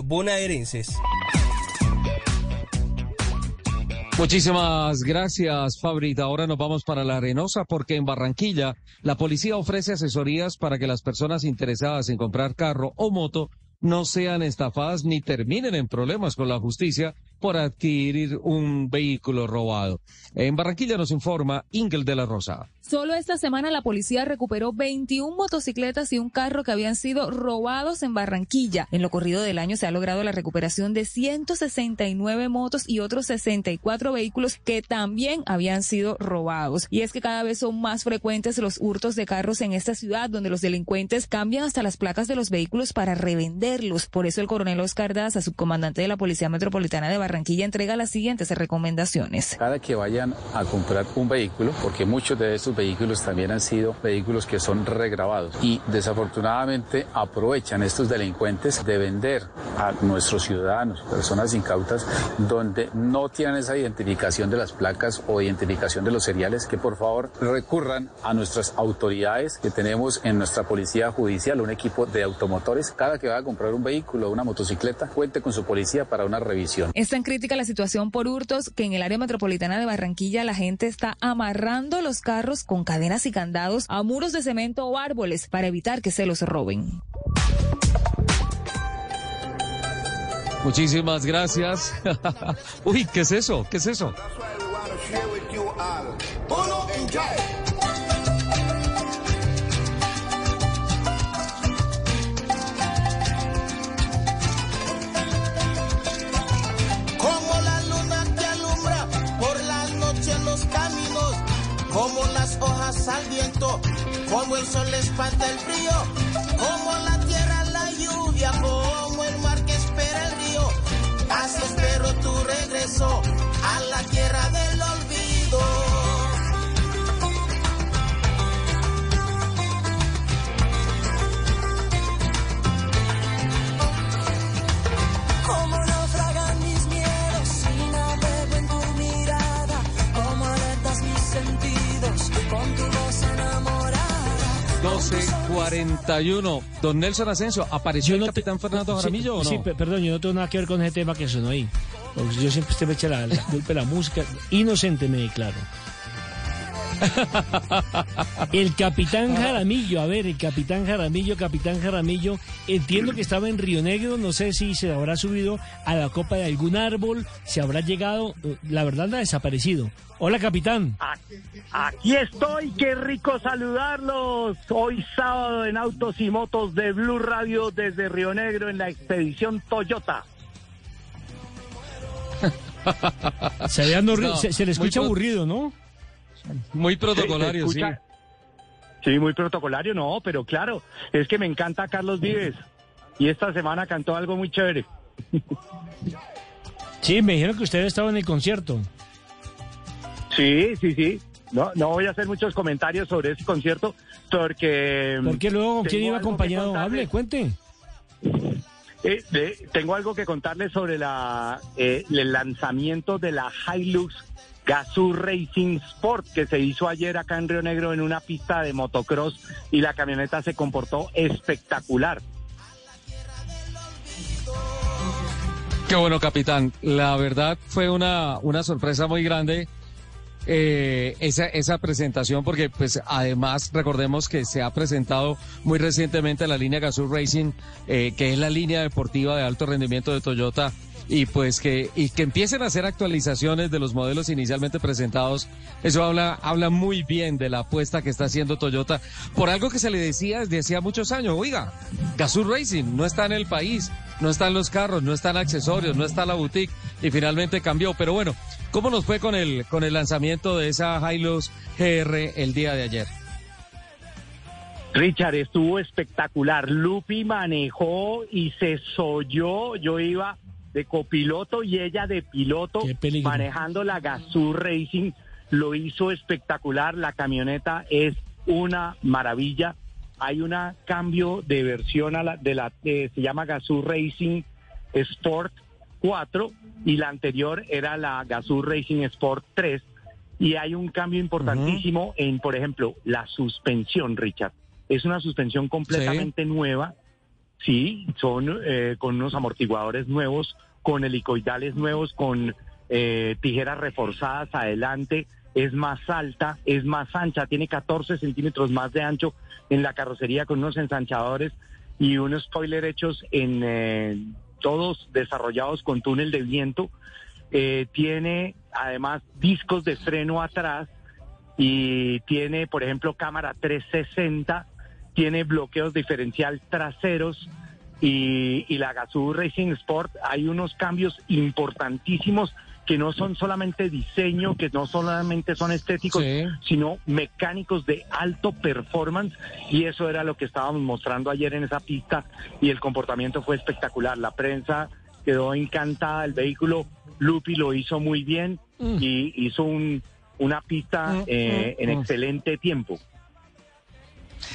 Muchísimas gracias, Fabrita. Ahora nos vamos para la Arenosa porque en Barranquilla la policía ofrece asesorías para que las personas interesadas en comprar carro o moto no sean estafadas ni terminen en problemas con la justicia por adquirir un vehículo robado. En Barranquilla nos informa Ingel de la Rosa. Solo esta semana la policía recuperó 21 motocicletas y un carro que habían sido robados en Barranquilla. En lo corrido del año se ha logrado la recuperación de 169 motos y otros 64 vehículos que también habían sido robados. Y es que cada vez son más frecuentes los hurtos de carros en esta ciudad, donde los delincuentes cambian hasta las placas de los vehículos para revenderlos. Por eso el coronel Oscar Daza, subcomandante de la Policía Metropolitana de Barranquilla, entrega las siguientes recomendaciones. Cada que vayan a comprar un vehículo, porque muchos de estos vehículos también han sido vehículos que son regrabados y desafortunadamente aprovechan estos delincuentes de vender a nuestros ciudadanos, personas incautas, donde no tienen esa identificación de las placas o identificación de los seriales, que por favor recurran a nuestras autoridades que tenemos en nuestra policía judicial, un equipo de automotores. Cada que vaya a comprar un vehículo o una motocicleta, cuente con su policía para una revisión. Está en crítica la situación por hurtos que en el área metropolitana de Barranquilla la gente está amarrando los carros con cadenas y candados a muros de cemento o árboles para evitar que se los roben. Muchísimas gracias. Uy, ¿qué es eso? ¿Qué es eso? Al viento, como el sol espanta el frío, como la tierra la lluvia, como el mar que espera el río. Así espero tu regreso a la tierra del olvido. 12.41. Don Nelson Asensio, ¿apareció el capitán Fernando Jaramillo sí, o no? Sí, pe- perdón, yo no tengo nada que ver con ese tema que sonó ahí. Yo siempre usted me echa la, la culpa de la música. Inocente me declaro. El capitán Jaramillo, a ver, el capitán Jaramillo, capitán Jaramillo, entiendo que estaba en Río Negro, no sé si se habrá subido a la copa de algún árbol, se habrá llegado, eh, la verdad anda desaparecido. Hola capitán. Aquí estoy, qué rico saludarlos. Hoy sábado en Autos y Motos de Blue Radio desde Río Negro en la expedición Toyota. Se, no- se, se le escucha aburrido, ¿no? Muy protocolario, sí. Sí, muy protocolario, no, pero claro, es que me encanta Carlos Vives. Y esta semana cantó algo muy chévere. Sí, me dijeron que usted estaba en el concierto. Sí, sí, sí. No, no voy a hacer muchos comentarios sobre ese concierto porque... ¿Por qué luego con quién iba acompañado? Hable, cuente. Eh, tengo algo que contarles sobre la, eh, el lanzamiento de la Hilux Gazoo Racing Sport que se hizo ayer acá en Río Negro en una pista de motocross y la camioneta se comportó espectacular. Qué bueno, capitán. La verdad fue una, una sorpresa muy grande eh, esa, esa presentación porque pues además recordemos que se ha presentado muy recientemente la línea Gazoo Racing, eh, que es la línea deportiva de alto rendimiento de Toyota y pues que y que empiecen a hacer actualizaciones de los modelos inicialmente presentados eso habla habla muy bien de la apuesta que está haciendo Toyota por algo que se le decía desde hacía muchos años oiga Gazoo Racing no está en el país no están los carros no están accesorios no está la boutique y finalmente cambió pero bueno cómo nos fue con el con el lanzamiento de esa Hilux GR el día de ayer Richard, estuvo espectacular. Lupi manejó y se solló. Yo iba de copiloto y ella de piloto manejando la Gazoo Racing. Lo hizo espectacular. La camioneta es una maravilla. Hay un cambio de versión a la, de la eh, se llama Gazoo Racing Sport 4 y la anterior era la Gazoo Racing Sport 3 y hay un cambio importantísimo en, por ejemplo, la suspensión, Richard. Es una suspensión completamente nueva, sí, son eh, con unos amortiguadores nuevos, con helicoidales nuevos, con eh, tijeras reforzadas adelante, es más alta, es más ancha, tiene 14 centímetros más de ancho en la carrocería con unos ensanchadores y unos spoiler hechos en eh, todos desarrollados con túnel de viento. Eh, tiene además discos de freno atrás y tiene, por ejemplo, cámara 360, tiene bloqueos diferencial traseros y, y la Gazoo Racing Sport. Hay unos cambios importantísimos que no son solamente diseño, que no solamente son estéticos, sino mecánicos de alto performance y eso era lo que estábamos mostrando ayer en esa pista y el comportamiento fue espectacular. La prensa quedó encantada, el vehículo Lupi lo hizo muy bien Mm. y hizo un, una pista eh, en excelente tiempo.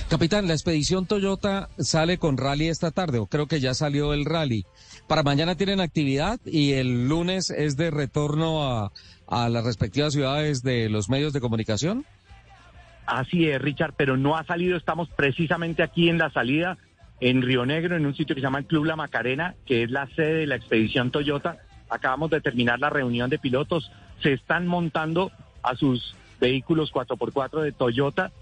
Capitán, la expedición Toyota sale con rally esta tarde, o creo que ya salió el rally. Para mañana tienen actividad y el lunes es de retorno a, las respectivas ciudades de los medios de comunicación. Así es, Richard, pero no ha salido. Estamos precisamente aquí en la salida, en Río Negro, en un sitio que se llama el Club La Macarena, que es la sede de la expedición Toyota. Acabamos de terminar la reunión de pilotos. Se están montando a sus vehículos 4x4 de Toyota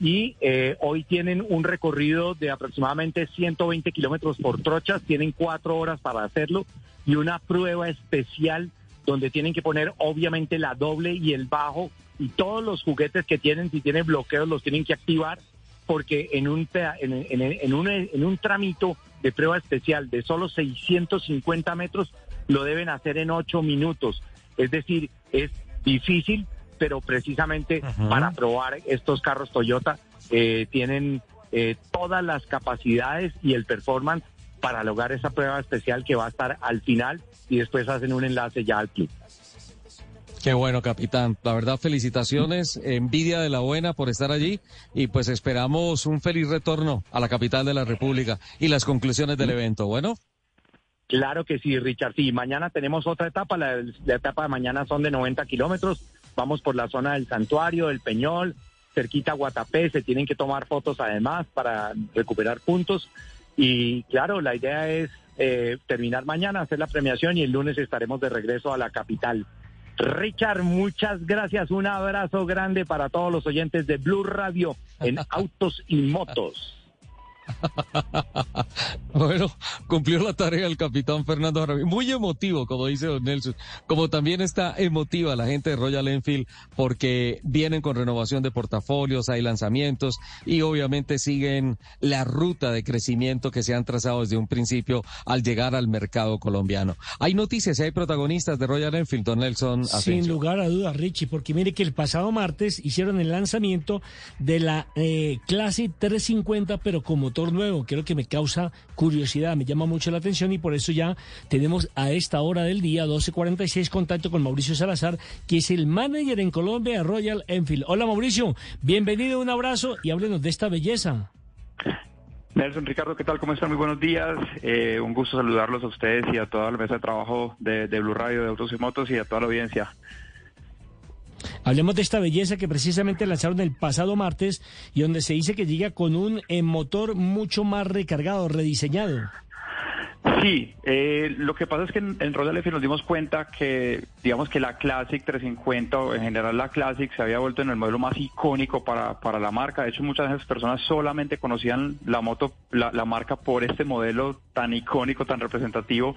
y eh, hoy tienen un recorrido de aproximadamente 120 kilómetros por trochas. Tienen cuatro horas para hacerlo y una prueba especial donde tienen que poner obviamente la doble y el bajo y todos los juguetes que tienen, si tienen bloqueos, los tienen que activar porque en un, en, en- en un, en un tramito de prueba especial de solo 650 metros lo deben hacer en ocho minutos. Es decir, es difícil, pero precisamente para probar estos carros Toyota eh, tienen eh, todas las capacidades y el performance para lograr esa prueba especial que va a estar al final y después hacen un enlace ya al club. Qué bueno, capitán. La verdad, felicitaciones, envidia de la buena por estar allí y pues esperamos un feliz retorno a la capital de la República y las conclusiones del evento. Bueno. Claro que sí, Richard. Sí, mañana tenemos otra etapa. La, la etapa de mañana son de 90 kilómetros. Vamos por la zona del santuario, del Peñol, cerquita a Guatapé. Se tienen que tomar fotos además para recuperar puntos. Y claro, la idea es eh, terminar mañana, hacer la premiación y el lunes estaremos de regreso a la capital. Richard, muchas gracias. Un abrazo grande para todos los oyentes de Blue Radio en Autos y Motos. Bueno, cumplió la tarea el capitán Fernando Jaramillo. Muy emotivo, como dice don Nelson. Como también está emotiva la gente de Royal Enfield porque vienen con renovación de portafolios, hay lanzamientos y obviamente siguen la ruta de crecimiento que se han trazado desde un principio al llegar al mercado colombiano. Hay noticias hay protagonistas de Royal Enfield, don Nelson. Sin lugar a dudas, Richie, porque mire que el pasado martes hicieron el lanzamiento de la eh, Classic 350, pero con nuevo. Creo que me causa curiosidad, me llama mucho la atención y por eso ya tenemos a esta hora del día, 12.46, contacto con Mauricio Salazar, que es el manager en Colombia de Royal Enfield. Hola Mauricio, bienvenido, un abrazo y háblenos de esta belleza. Nelson, Ricardo, ¿qué tal? ¿Cómo están? Muy buenos días. Eh, un gusto saludarlos a ustedes y a toda la mesa de trabajo de Blue Radio, de Autos y Motos y a toda la audiencia. Hablemos de esta belleza que precisamente lanzaron el pasado martes y donde se dice que llega con un eh, motor mucho más recargado, rediseñado. Sí, eh, lo que pasa es que en, en Royal nos dimos cuenta que, digamos que la Classic 350 o en general la Classic se había vuelto en el modelo más icónico para, para la marca. De hecho, muchas de esas personas solamente conocían la moto, la marca por este modelo tan icónico, tan representativo.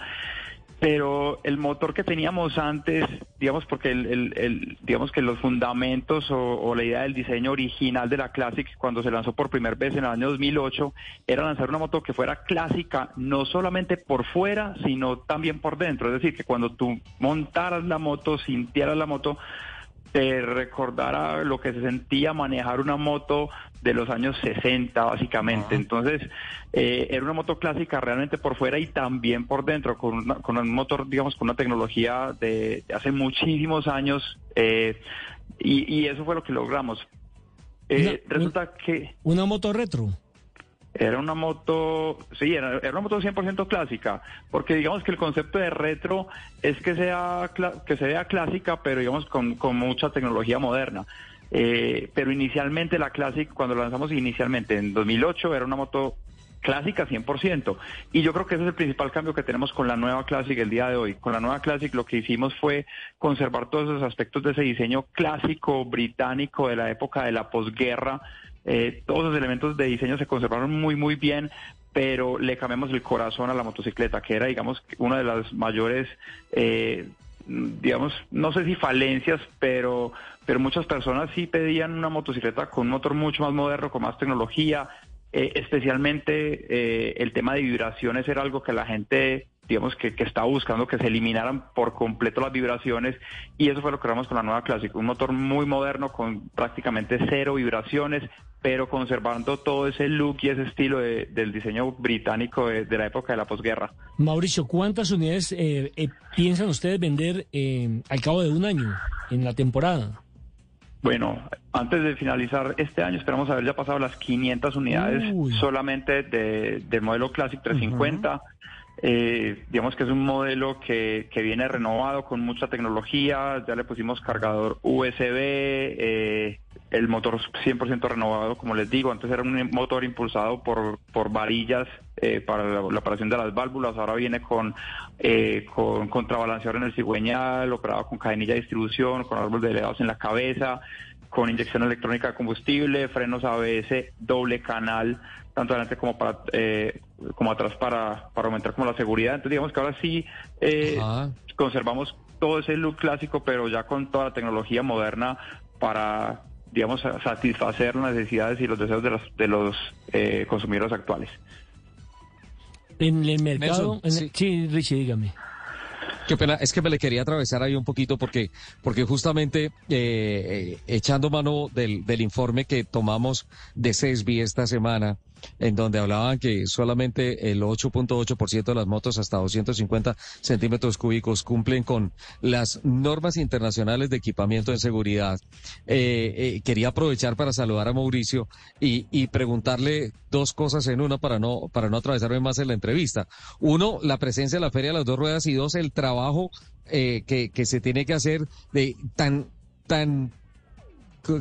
Pero el motor que teníamos antes, digamos, porque el, el- el- digamos que los fundamentos o, o la idea del diseño original de la Classic cuando se lanzó por primera vez en el año 2008 era lanzar una moto que fuera clásica no solamente por fuera, sino también por dentro. Es decir, que cuando tú montaras la moto, sintieras la moto, te recordara lo que se sentía manejar una moto de los años 60, básicamente. Entonces, eh, era una moto clásica realmente por fuera y también por dentro, con, una- con un motor, digamos, con una tecnología de, hace muchísimos años, eh, y, y eso fue lo que logramos. Eh, resulta que... Una moto retro. Era una moto, sí, era, era una moto 100% clásica, porque digamos que el concepto de retro es que sea que se vea clásica, pero digamos con, con mucha tecnología moderna. Eh, pero inicialmente la Classic, cuando la lanzamos inicialmente en 2008, era una moto clásica 100%. Y yo creo que ese es el principal cambio que tenemos con la nueva Classic el día de hoy. Con la nueva Classic lo que hicimos fue conservar todos esos aspectos de ese diseño clásico británico de la época de la posguerra. Eh, todos los elementos de diseño se conservaron muy, muy bien, pero le cambiamos el corazón a la motocicleta, que era, digamos, una de las mayores, eh, digamos, no sé si falencias, pero, pero muchas personas sí pedían una motocicleta con un motor mucho más moderno, con más tecnología, eh, especialmente eh, el tema de vibraciones era algo que la gente digamos que, que estaba buscando que se eliminaran por completo las vibraciones y eso fue lo que logramos con la nueva Classic, un motor muy moderno con prácticamente cero vibraciones, pero conservando todo ese look y ese estilo del diseño británico de, la época de la posguerra. Mauricio, ¿cuántas unidades eh, piensan ustedes vender al cabo de un año en la temporada? Bueno, antes de finalizar este año esperamos haber ya pasado las 500 unidades solamente de, del modelo Classic 350. Eh, digamos que es un modelo que, que, viene renovado con mucha tecnología, ya le pusimos cargador USB, eh, el motor 100% renovado, como les digo, antes era un motor impulsado por, por varillas eh, para la, operación de las válvulas, ahora viene con, con contrabalanceador en el cigüeñal, operado con cadenilla de distribución, con árboles delegados en la cabeza, con inyección electrónica de combustible, frenos ABS, doble canal, tanto adelante como para eh, como atrás para, para aumentar como la seguridad. Entonces digamos que ahora sí eh, conservamos todo ese look clásico, pero ya con toda la tecnología moderna para digamos satisfacer las necesidades y los deseos de los de los eh, consumidores actuales. En el mercado, sí, Richie, dígame. Qué pena, es que me le quería atravesar ahí un poquito porque, porque justamente eh, eh, echando mano del, del informe que tomamos de CESBI esta semana, en donde hablaban que solamente el 8.8% de las motos hasta 250 centímetros cúbicos cumplen con las normas internacionales de equipamiento de seguridad. Eh, eh, quería aprovechar para saludar a Mauricio y, y, preguntarle dos cosas en una para no, para no atravesarme más en la entrevista. Uno, la presencia de la Feria de las Dos Ruedas y dos, el trabajo eh, que, que se tiene que hacer de tan tan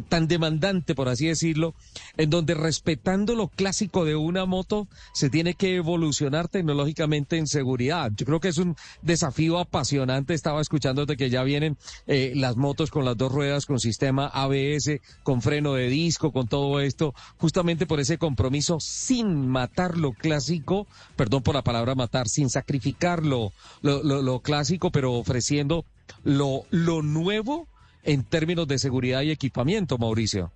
tan demandante, por así decirlo, en donde respetando lo clásico de una moto se tiene que evolucionar tecnológicamente en seguridad. Yo creo que es un desafío apasionante. Estaba escuchando de que ya vienen eh, las motos con las dos ruedas, con sistema ABS, con freno de disco, con todo esto, justamente por ese compromiso sin matar lo clásico, perdón por la palabra matar, sin sacrificar lo, clásico, pero ofreciendo lo nuevo en términos de seguridad y equipamiento, Mauricio.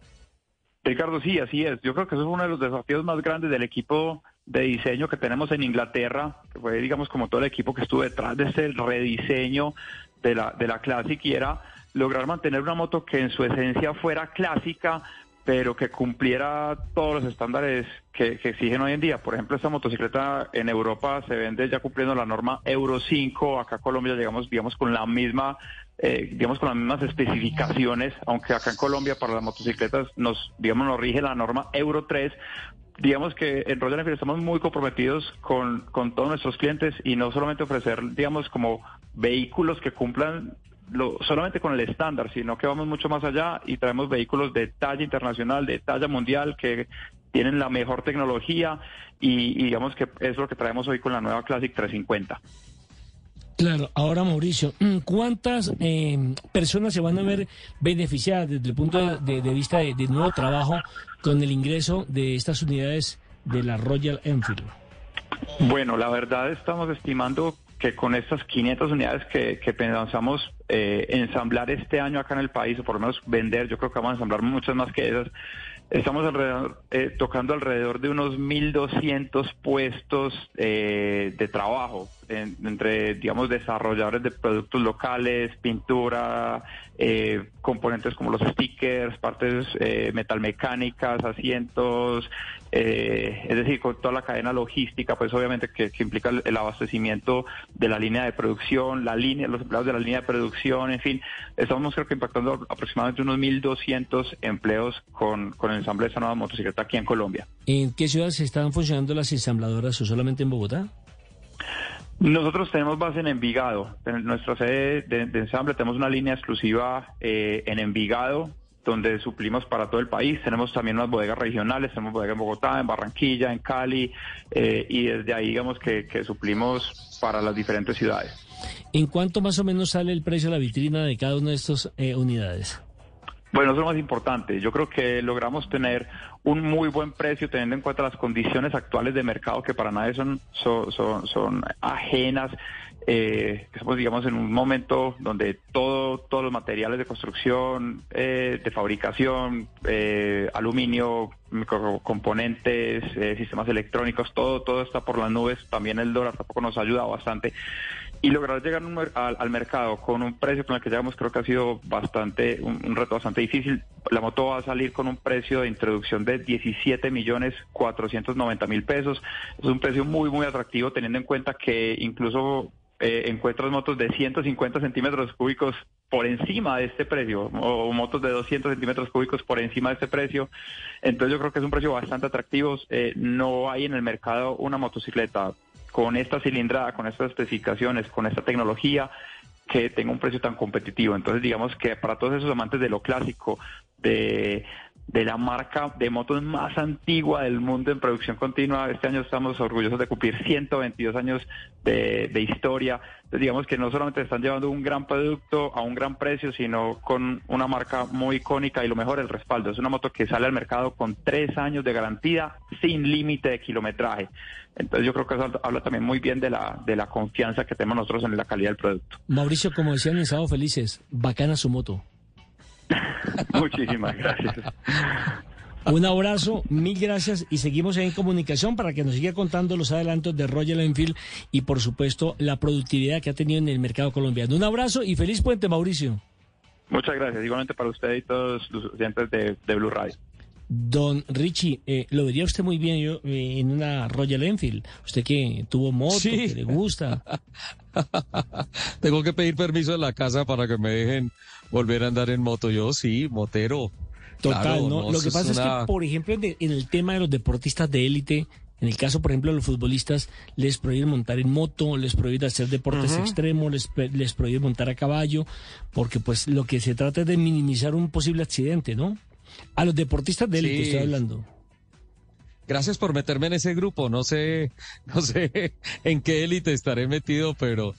Ricardo, sí, así es. Yo creo que eso es uno de los desafíos más grandes del equipo de diseño que tenemos en Inglaterra, que fue, digamos, como todo el equipo que estuvo detrás de ese rediseño de la, de la Classic y era lograr mantener una moto que en su esencia fuera clásica, pero que cumpliera todos los estándares que, exigen hoy en día. Por ejemplo, esta motocicleta en Europa se vende ya cumpliendo la norma Euro 5, acá en Colombia llegamos, digamos, con la misma eh, digamos, con las mismas especificaciones, aunque acá en Colombia para las motocicletas nos, digamos, nos rige la norma Euro 3, digamos que en Royal Enfield estamos muy comprometidos con, con todos nuestros clientes y no solamente ofrecer, digamos, como vehículos que cumplan lo, solamente con el estándar, sino que vamos mucho más allá y traemos vehículos de talla internacional, de talla mundial, que tienen la mejor tecnología y, y digamos que es lo que traemos hoy con la nueva Classic 350. Claro, ahora Mauricio, mm, ¿cuántas eh, personas se van a ver beneficiadas desde el punto de, vista de, nuevo trabajo con el ingreso de estas unidades de la Royal Enfield? Bueno, la verdad estamos estimando que con estas 500 unidades que, pensamos eh, ensamblar este año acá en el país, o por lo menos vender, yo creo que vamos a ensamblar muchas más que esas, Estamos alrededor, eh, tocando alrededor de unos 1.200 puestos eh, de trabajo entre, digamos, desarrolladores de productos locales, pintura, eh, componentes como los stickers, partes metalmecánicas, asientos, es decir, con toda la cadena logística, pues obviamente que, implica el, abastecimiento de la línea de producción, la línea, los empleados de la línea de producción, en fin, estamos creo que impactando aproximadamente unos 1.200 empleos con, con el ensamble de esta nueva motocicleta aquí en Colombia. ¿En qué ciudades están funcionando las ensambladoras o solamente en Bogotá? Nosotros tenemos base en Envigado. En nuestra sede de, ensamble tenemos una línea exclusiva eh, en Envigado, donde suplimos para todo el país. Tenemos también unas bodegas regionales, tenemos bodegas en Bogotá, en Barranquilla, en Cali, eh, y desde ahí digamos que, suplimos para las diferentes ciudades. ¿En cuánto más o menos sale el precio de la vitrina de cada una de estas eh, unidades? Bueno, eso es lo más importante. Yo creo que logramos tener un muy buen precio teniendo en cuenta las condiciones actuales de mercado que para nadie son, son, son, son ajenas. Eh, estamos, digamos, en un momento donde todo, todos los materiales de construcción, eh, de fabricación, eh, aluminio, componentes, eh, sistemas electrónicos, todo, todo está por las nubes. También el dólar tampoco nos ha ayudado bastante y lograr llegar al, mercado con un precio con el que llegamos creo que ha sido bastante un, reto bastante difícil. La moto va a salir con un precio de introducción de 17 millones 490 mil pesos. Es un precio muy muy atractivo teniendo en cuenta que incluso eh, encuentras motos de 150 centímetros cúbicos por encima de este precio o, motos de 200 centímetros cúbicos por encima de este precio. Entonces yo creo que es un precio bastante atractivo. Eh, no hay en el mercado una motocicleta con esta cilindrada, con estas especificaciones, con esta tecnología que tenga un precio tan competitivo. Entonces, digamos que para todos esos amantes de lo clásico, de, de la marca de motos más antigua del mundo en producción continua. Este año estamos orgullosos de cumplir 122 años de, de historia. Digamos que no solamente están llevando un gran producto a un gran precio, sino con una marca muy icónica y lo mejor, el respaldo. Es una moto que sale al mercado con tres años de garantía sin límite de kilometraje. Entonces yo creo que eso habla también muy bien de la, de la confianza que tenemos nosotros en la calidad del producto. Mauricio, como decían en Sábado Felices, bacana su moto. Muchísimas gracias. Un abrazo, mil gracias y seguimos en comunicación para que nos siga contando los adelantos de Royal Enfield y por supuesto la productividad que ha tenido en el mercado colombiano. Un abrazo y feliz puente, Mauricio. Muchas gracias, igualmente para usted y todos los oyentes de, Blue Radio. Don Richie, eh, lo vería usted muy bien yo eh, en una Royal Enfield. Usted que tuvo moto, que le gusta. Tengo que pedir permiso en la casa para que me dejen volver a andar en moto. Yo sí, motero. Total, ¿no? Lo que pasa es, que, por ejemplo, en el tema de los deportistas de élite, en el caso, por ejemplo, de los futbolistas, les prohíben montar en moto, les prohíben hacer deportes extremos, les, les prohíben montar a caballo, porque pues lo que se trata es de minimizar un posible accidente, ¿no? A los deportistas de élite estoy hablando. Gracias por meterme en ese grupo. No sé, no sé en qué élite estaré metido, pero,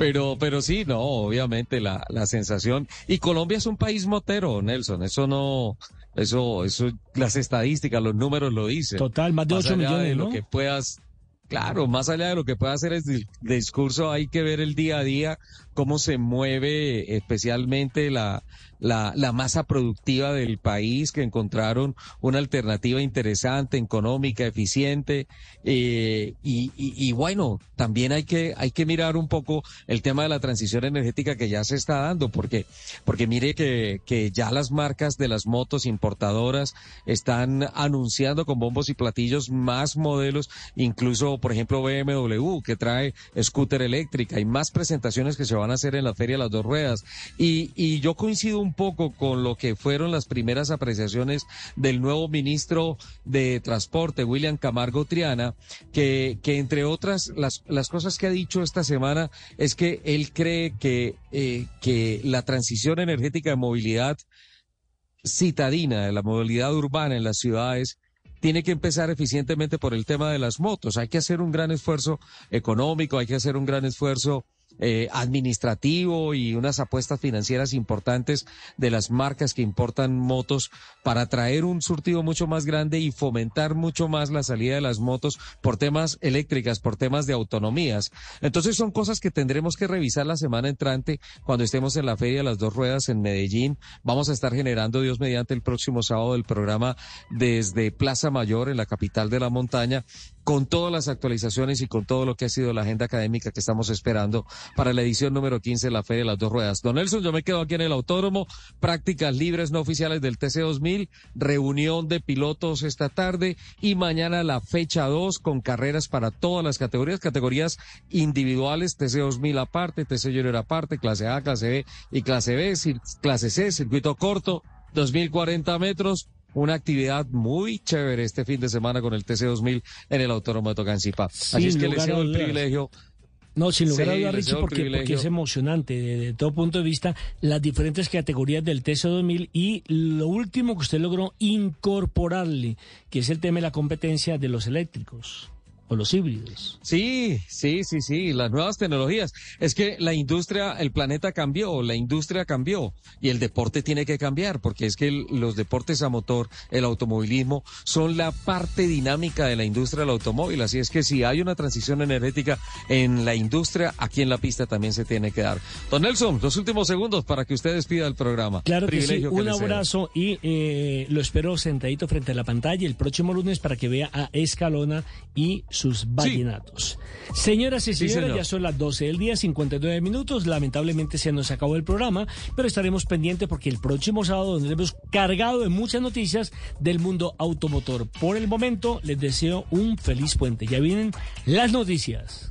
pero, pero sí, no, obviamente la, la sensación. Y Colombia es un país motero, Nelson. Eso no, eso, eso, las estadísticas, los números lo dicen. Total, más de 8 millones. De lo que puedas, Claro, más allá de lo que pueda hacer el discurso, hay que ver el día a día, cómo se mueve especialmente la, la, la masa productiva del país, que encontraron una alternativa interesante, económica, eficiente. Eh, y, y, bueno, también hay que, hay que mirar un poco el tema de la transición energética que ya se está dando, porque, porque mire que, que ya las marcas de las motos importadoras están anunciando con bombos y platillos más modelos, incluso por ejemplo, BMW, que trae scooter eléctrica y más presentaciones que se van a hacer en la Feria las Dos Ruedas. Y, y yo coincido un poco con lo que fueron las primeras apreciaciones del nuevo ministro de Transporte, William Camargo Triana, que, que entre otras, las, las cosas que ha dicho esta semana es que él cree que, eh, que la transición energética de movilidad citadina, de la movilidad urbana en las ciudades, tiene que empezar eficientemente por el tema de las motos. Hay que hacer un gran esfuerzo económico, hay que hacer un gran esfuerzo eh, administrativo y unas apuestas financieras importantes de las marcas que importan motos para traer un surtido mucho más grande y fomentar mucho más la salida de las motos por temas eléctricas, por temas de autonomías. Entonces son cosas que tendremos que revisar la semana entrante cuando estemos en la Feria de las Dos Ruedas en Medellín. Vamos a estar generando, Dios mediante, el próximo sábado el programa desde Plaza Mayor en la capital de la montaña con todas las actualizaciones y con todo lo que ha sido la agenda académica que estamos esperando para la edición número 15 de la Feria de las Dos Ruedas. Don Nelson, yo me quedo aquí en el autódromo, prácticas libres no oficiales del TC2000, reunión de pilotos esta tarde y mañana la fecha 2 con carreras para todas las categorías, categorías individuales, TC2000 aparte, TC Junior aparte, clase A, clase B y clase B, clase C, circuito corto, 2040 metros, una actividad muy chévere este fin de semana con el TC2000 en el Autónomo de Tocancipá. Así es que les cedo el privilegio. No, sin lugar a dudas, Richie, porque, es emocionante desde todo punto de vista las diferentes categorías del TC2000 y lo último que usted logró incorporarle, que es el tema de la competencia de los eléctricos. O los híbridos. Sí, sí, sí, sí, las nuevas tecnologías. Es que la industria, el planeta cambió, la industria cambió y el deporte tiene que cambiar porque es que los deportes a motor, el automovilismo, son la parte dinámica de la industria del automóvil. Así es que si hay una transición energética en la industria, aquí en la pista también se tiene que dar. Don Nelson, los últimos segundos para que usted despida el programa. Claro que sí, un abrazo y eh, lo espero sentadito frente a la pantalla el próximo lunes para que vea a Escalona y sus vallenatos. Señoras y señores, ya son las 12 del día, 59 minutos. Lamentablemente se nos acabó el programa, pero estaremos pendientes porque el próximo sábado tendremos cargado de muchas noticias del mundo automotor. Por el momento, les deseo un feliz puente. Ya vienen las noticias.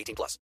18 plus.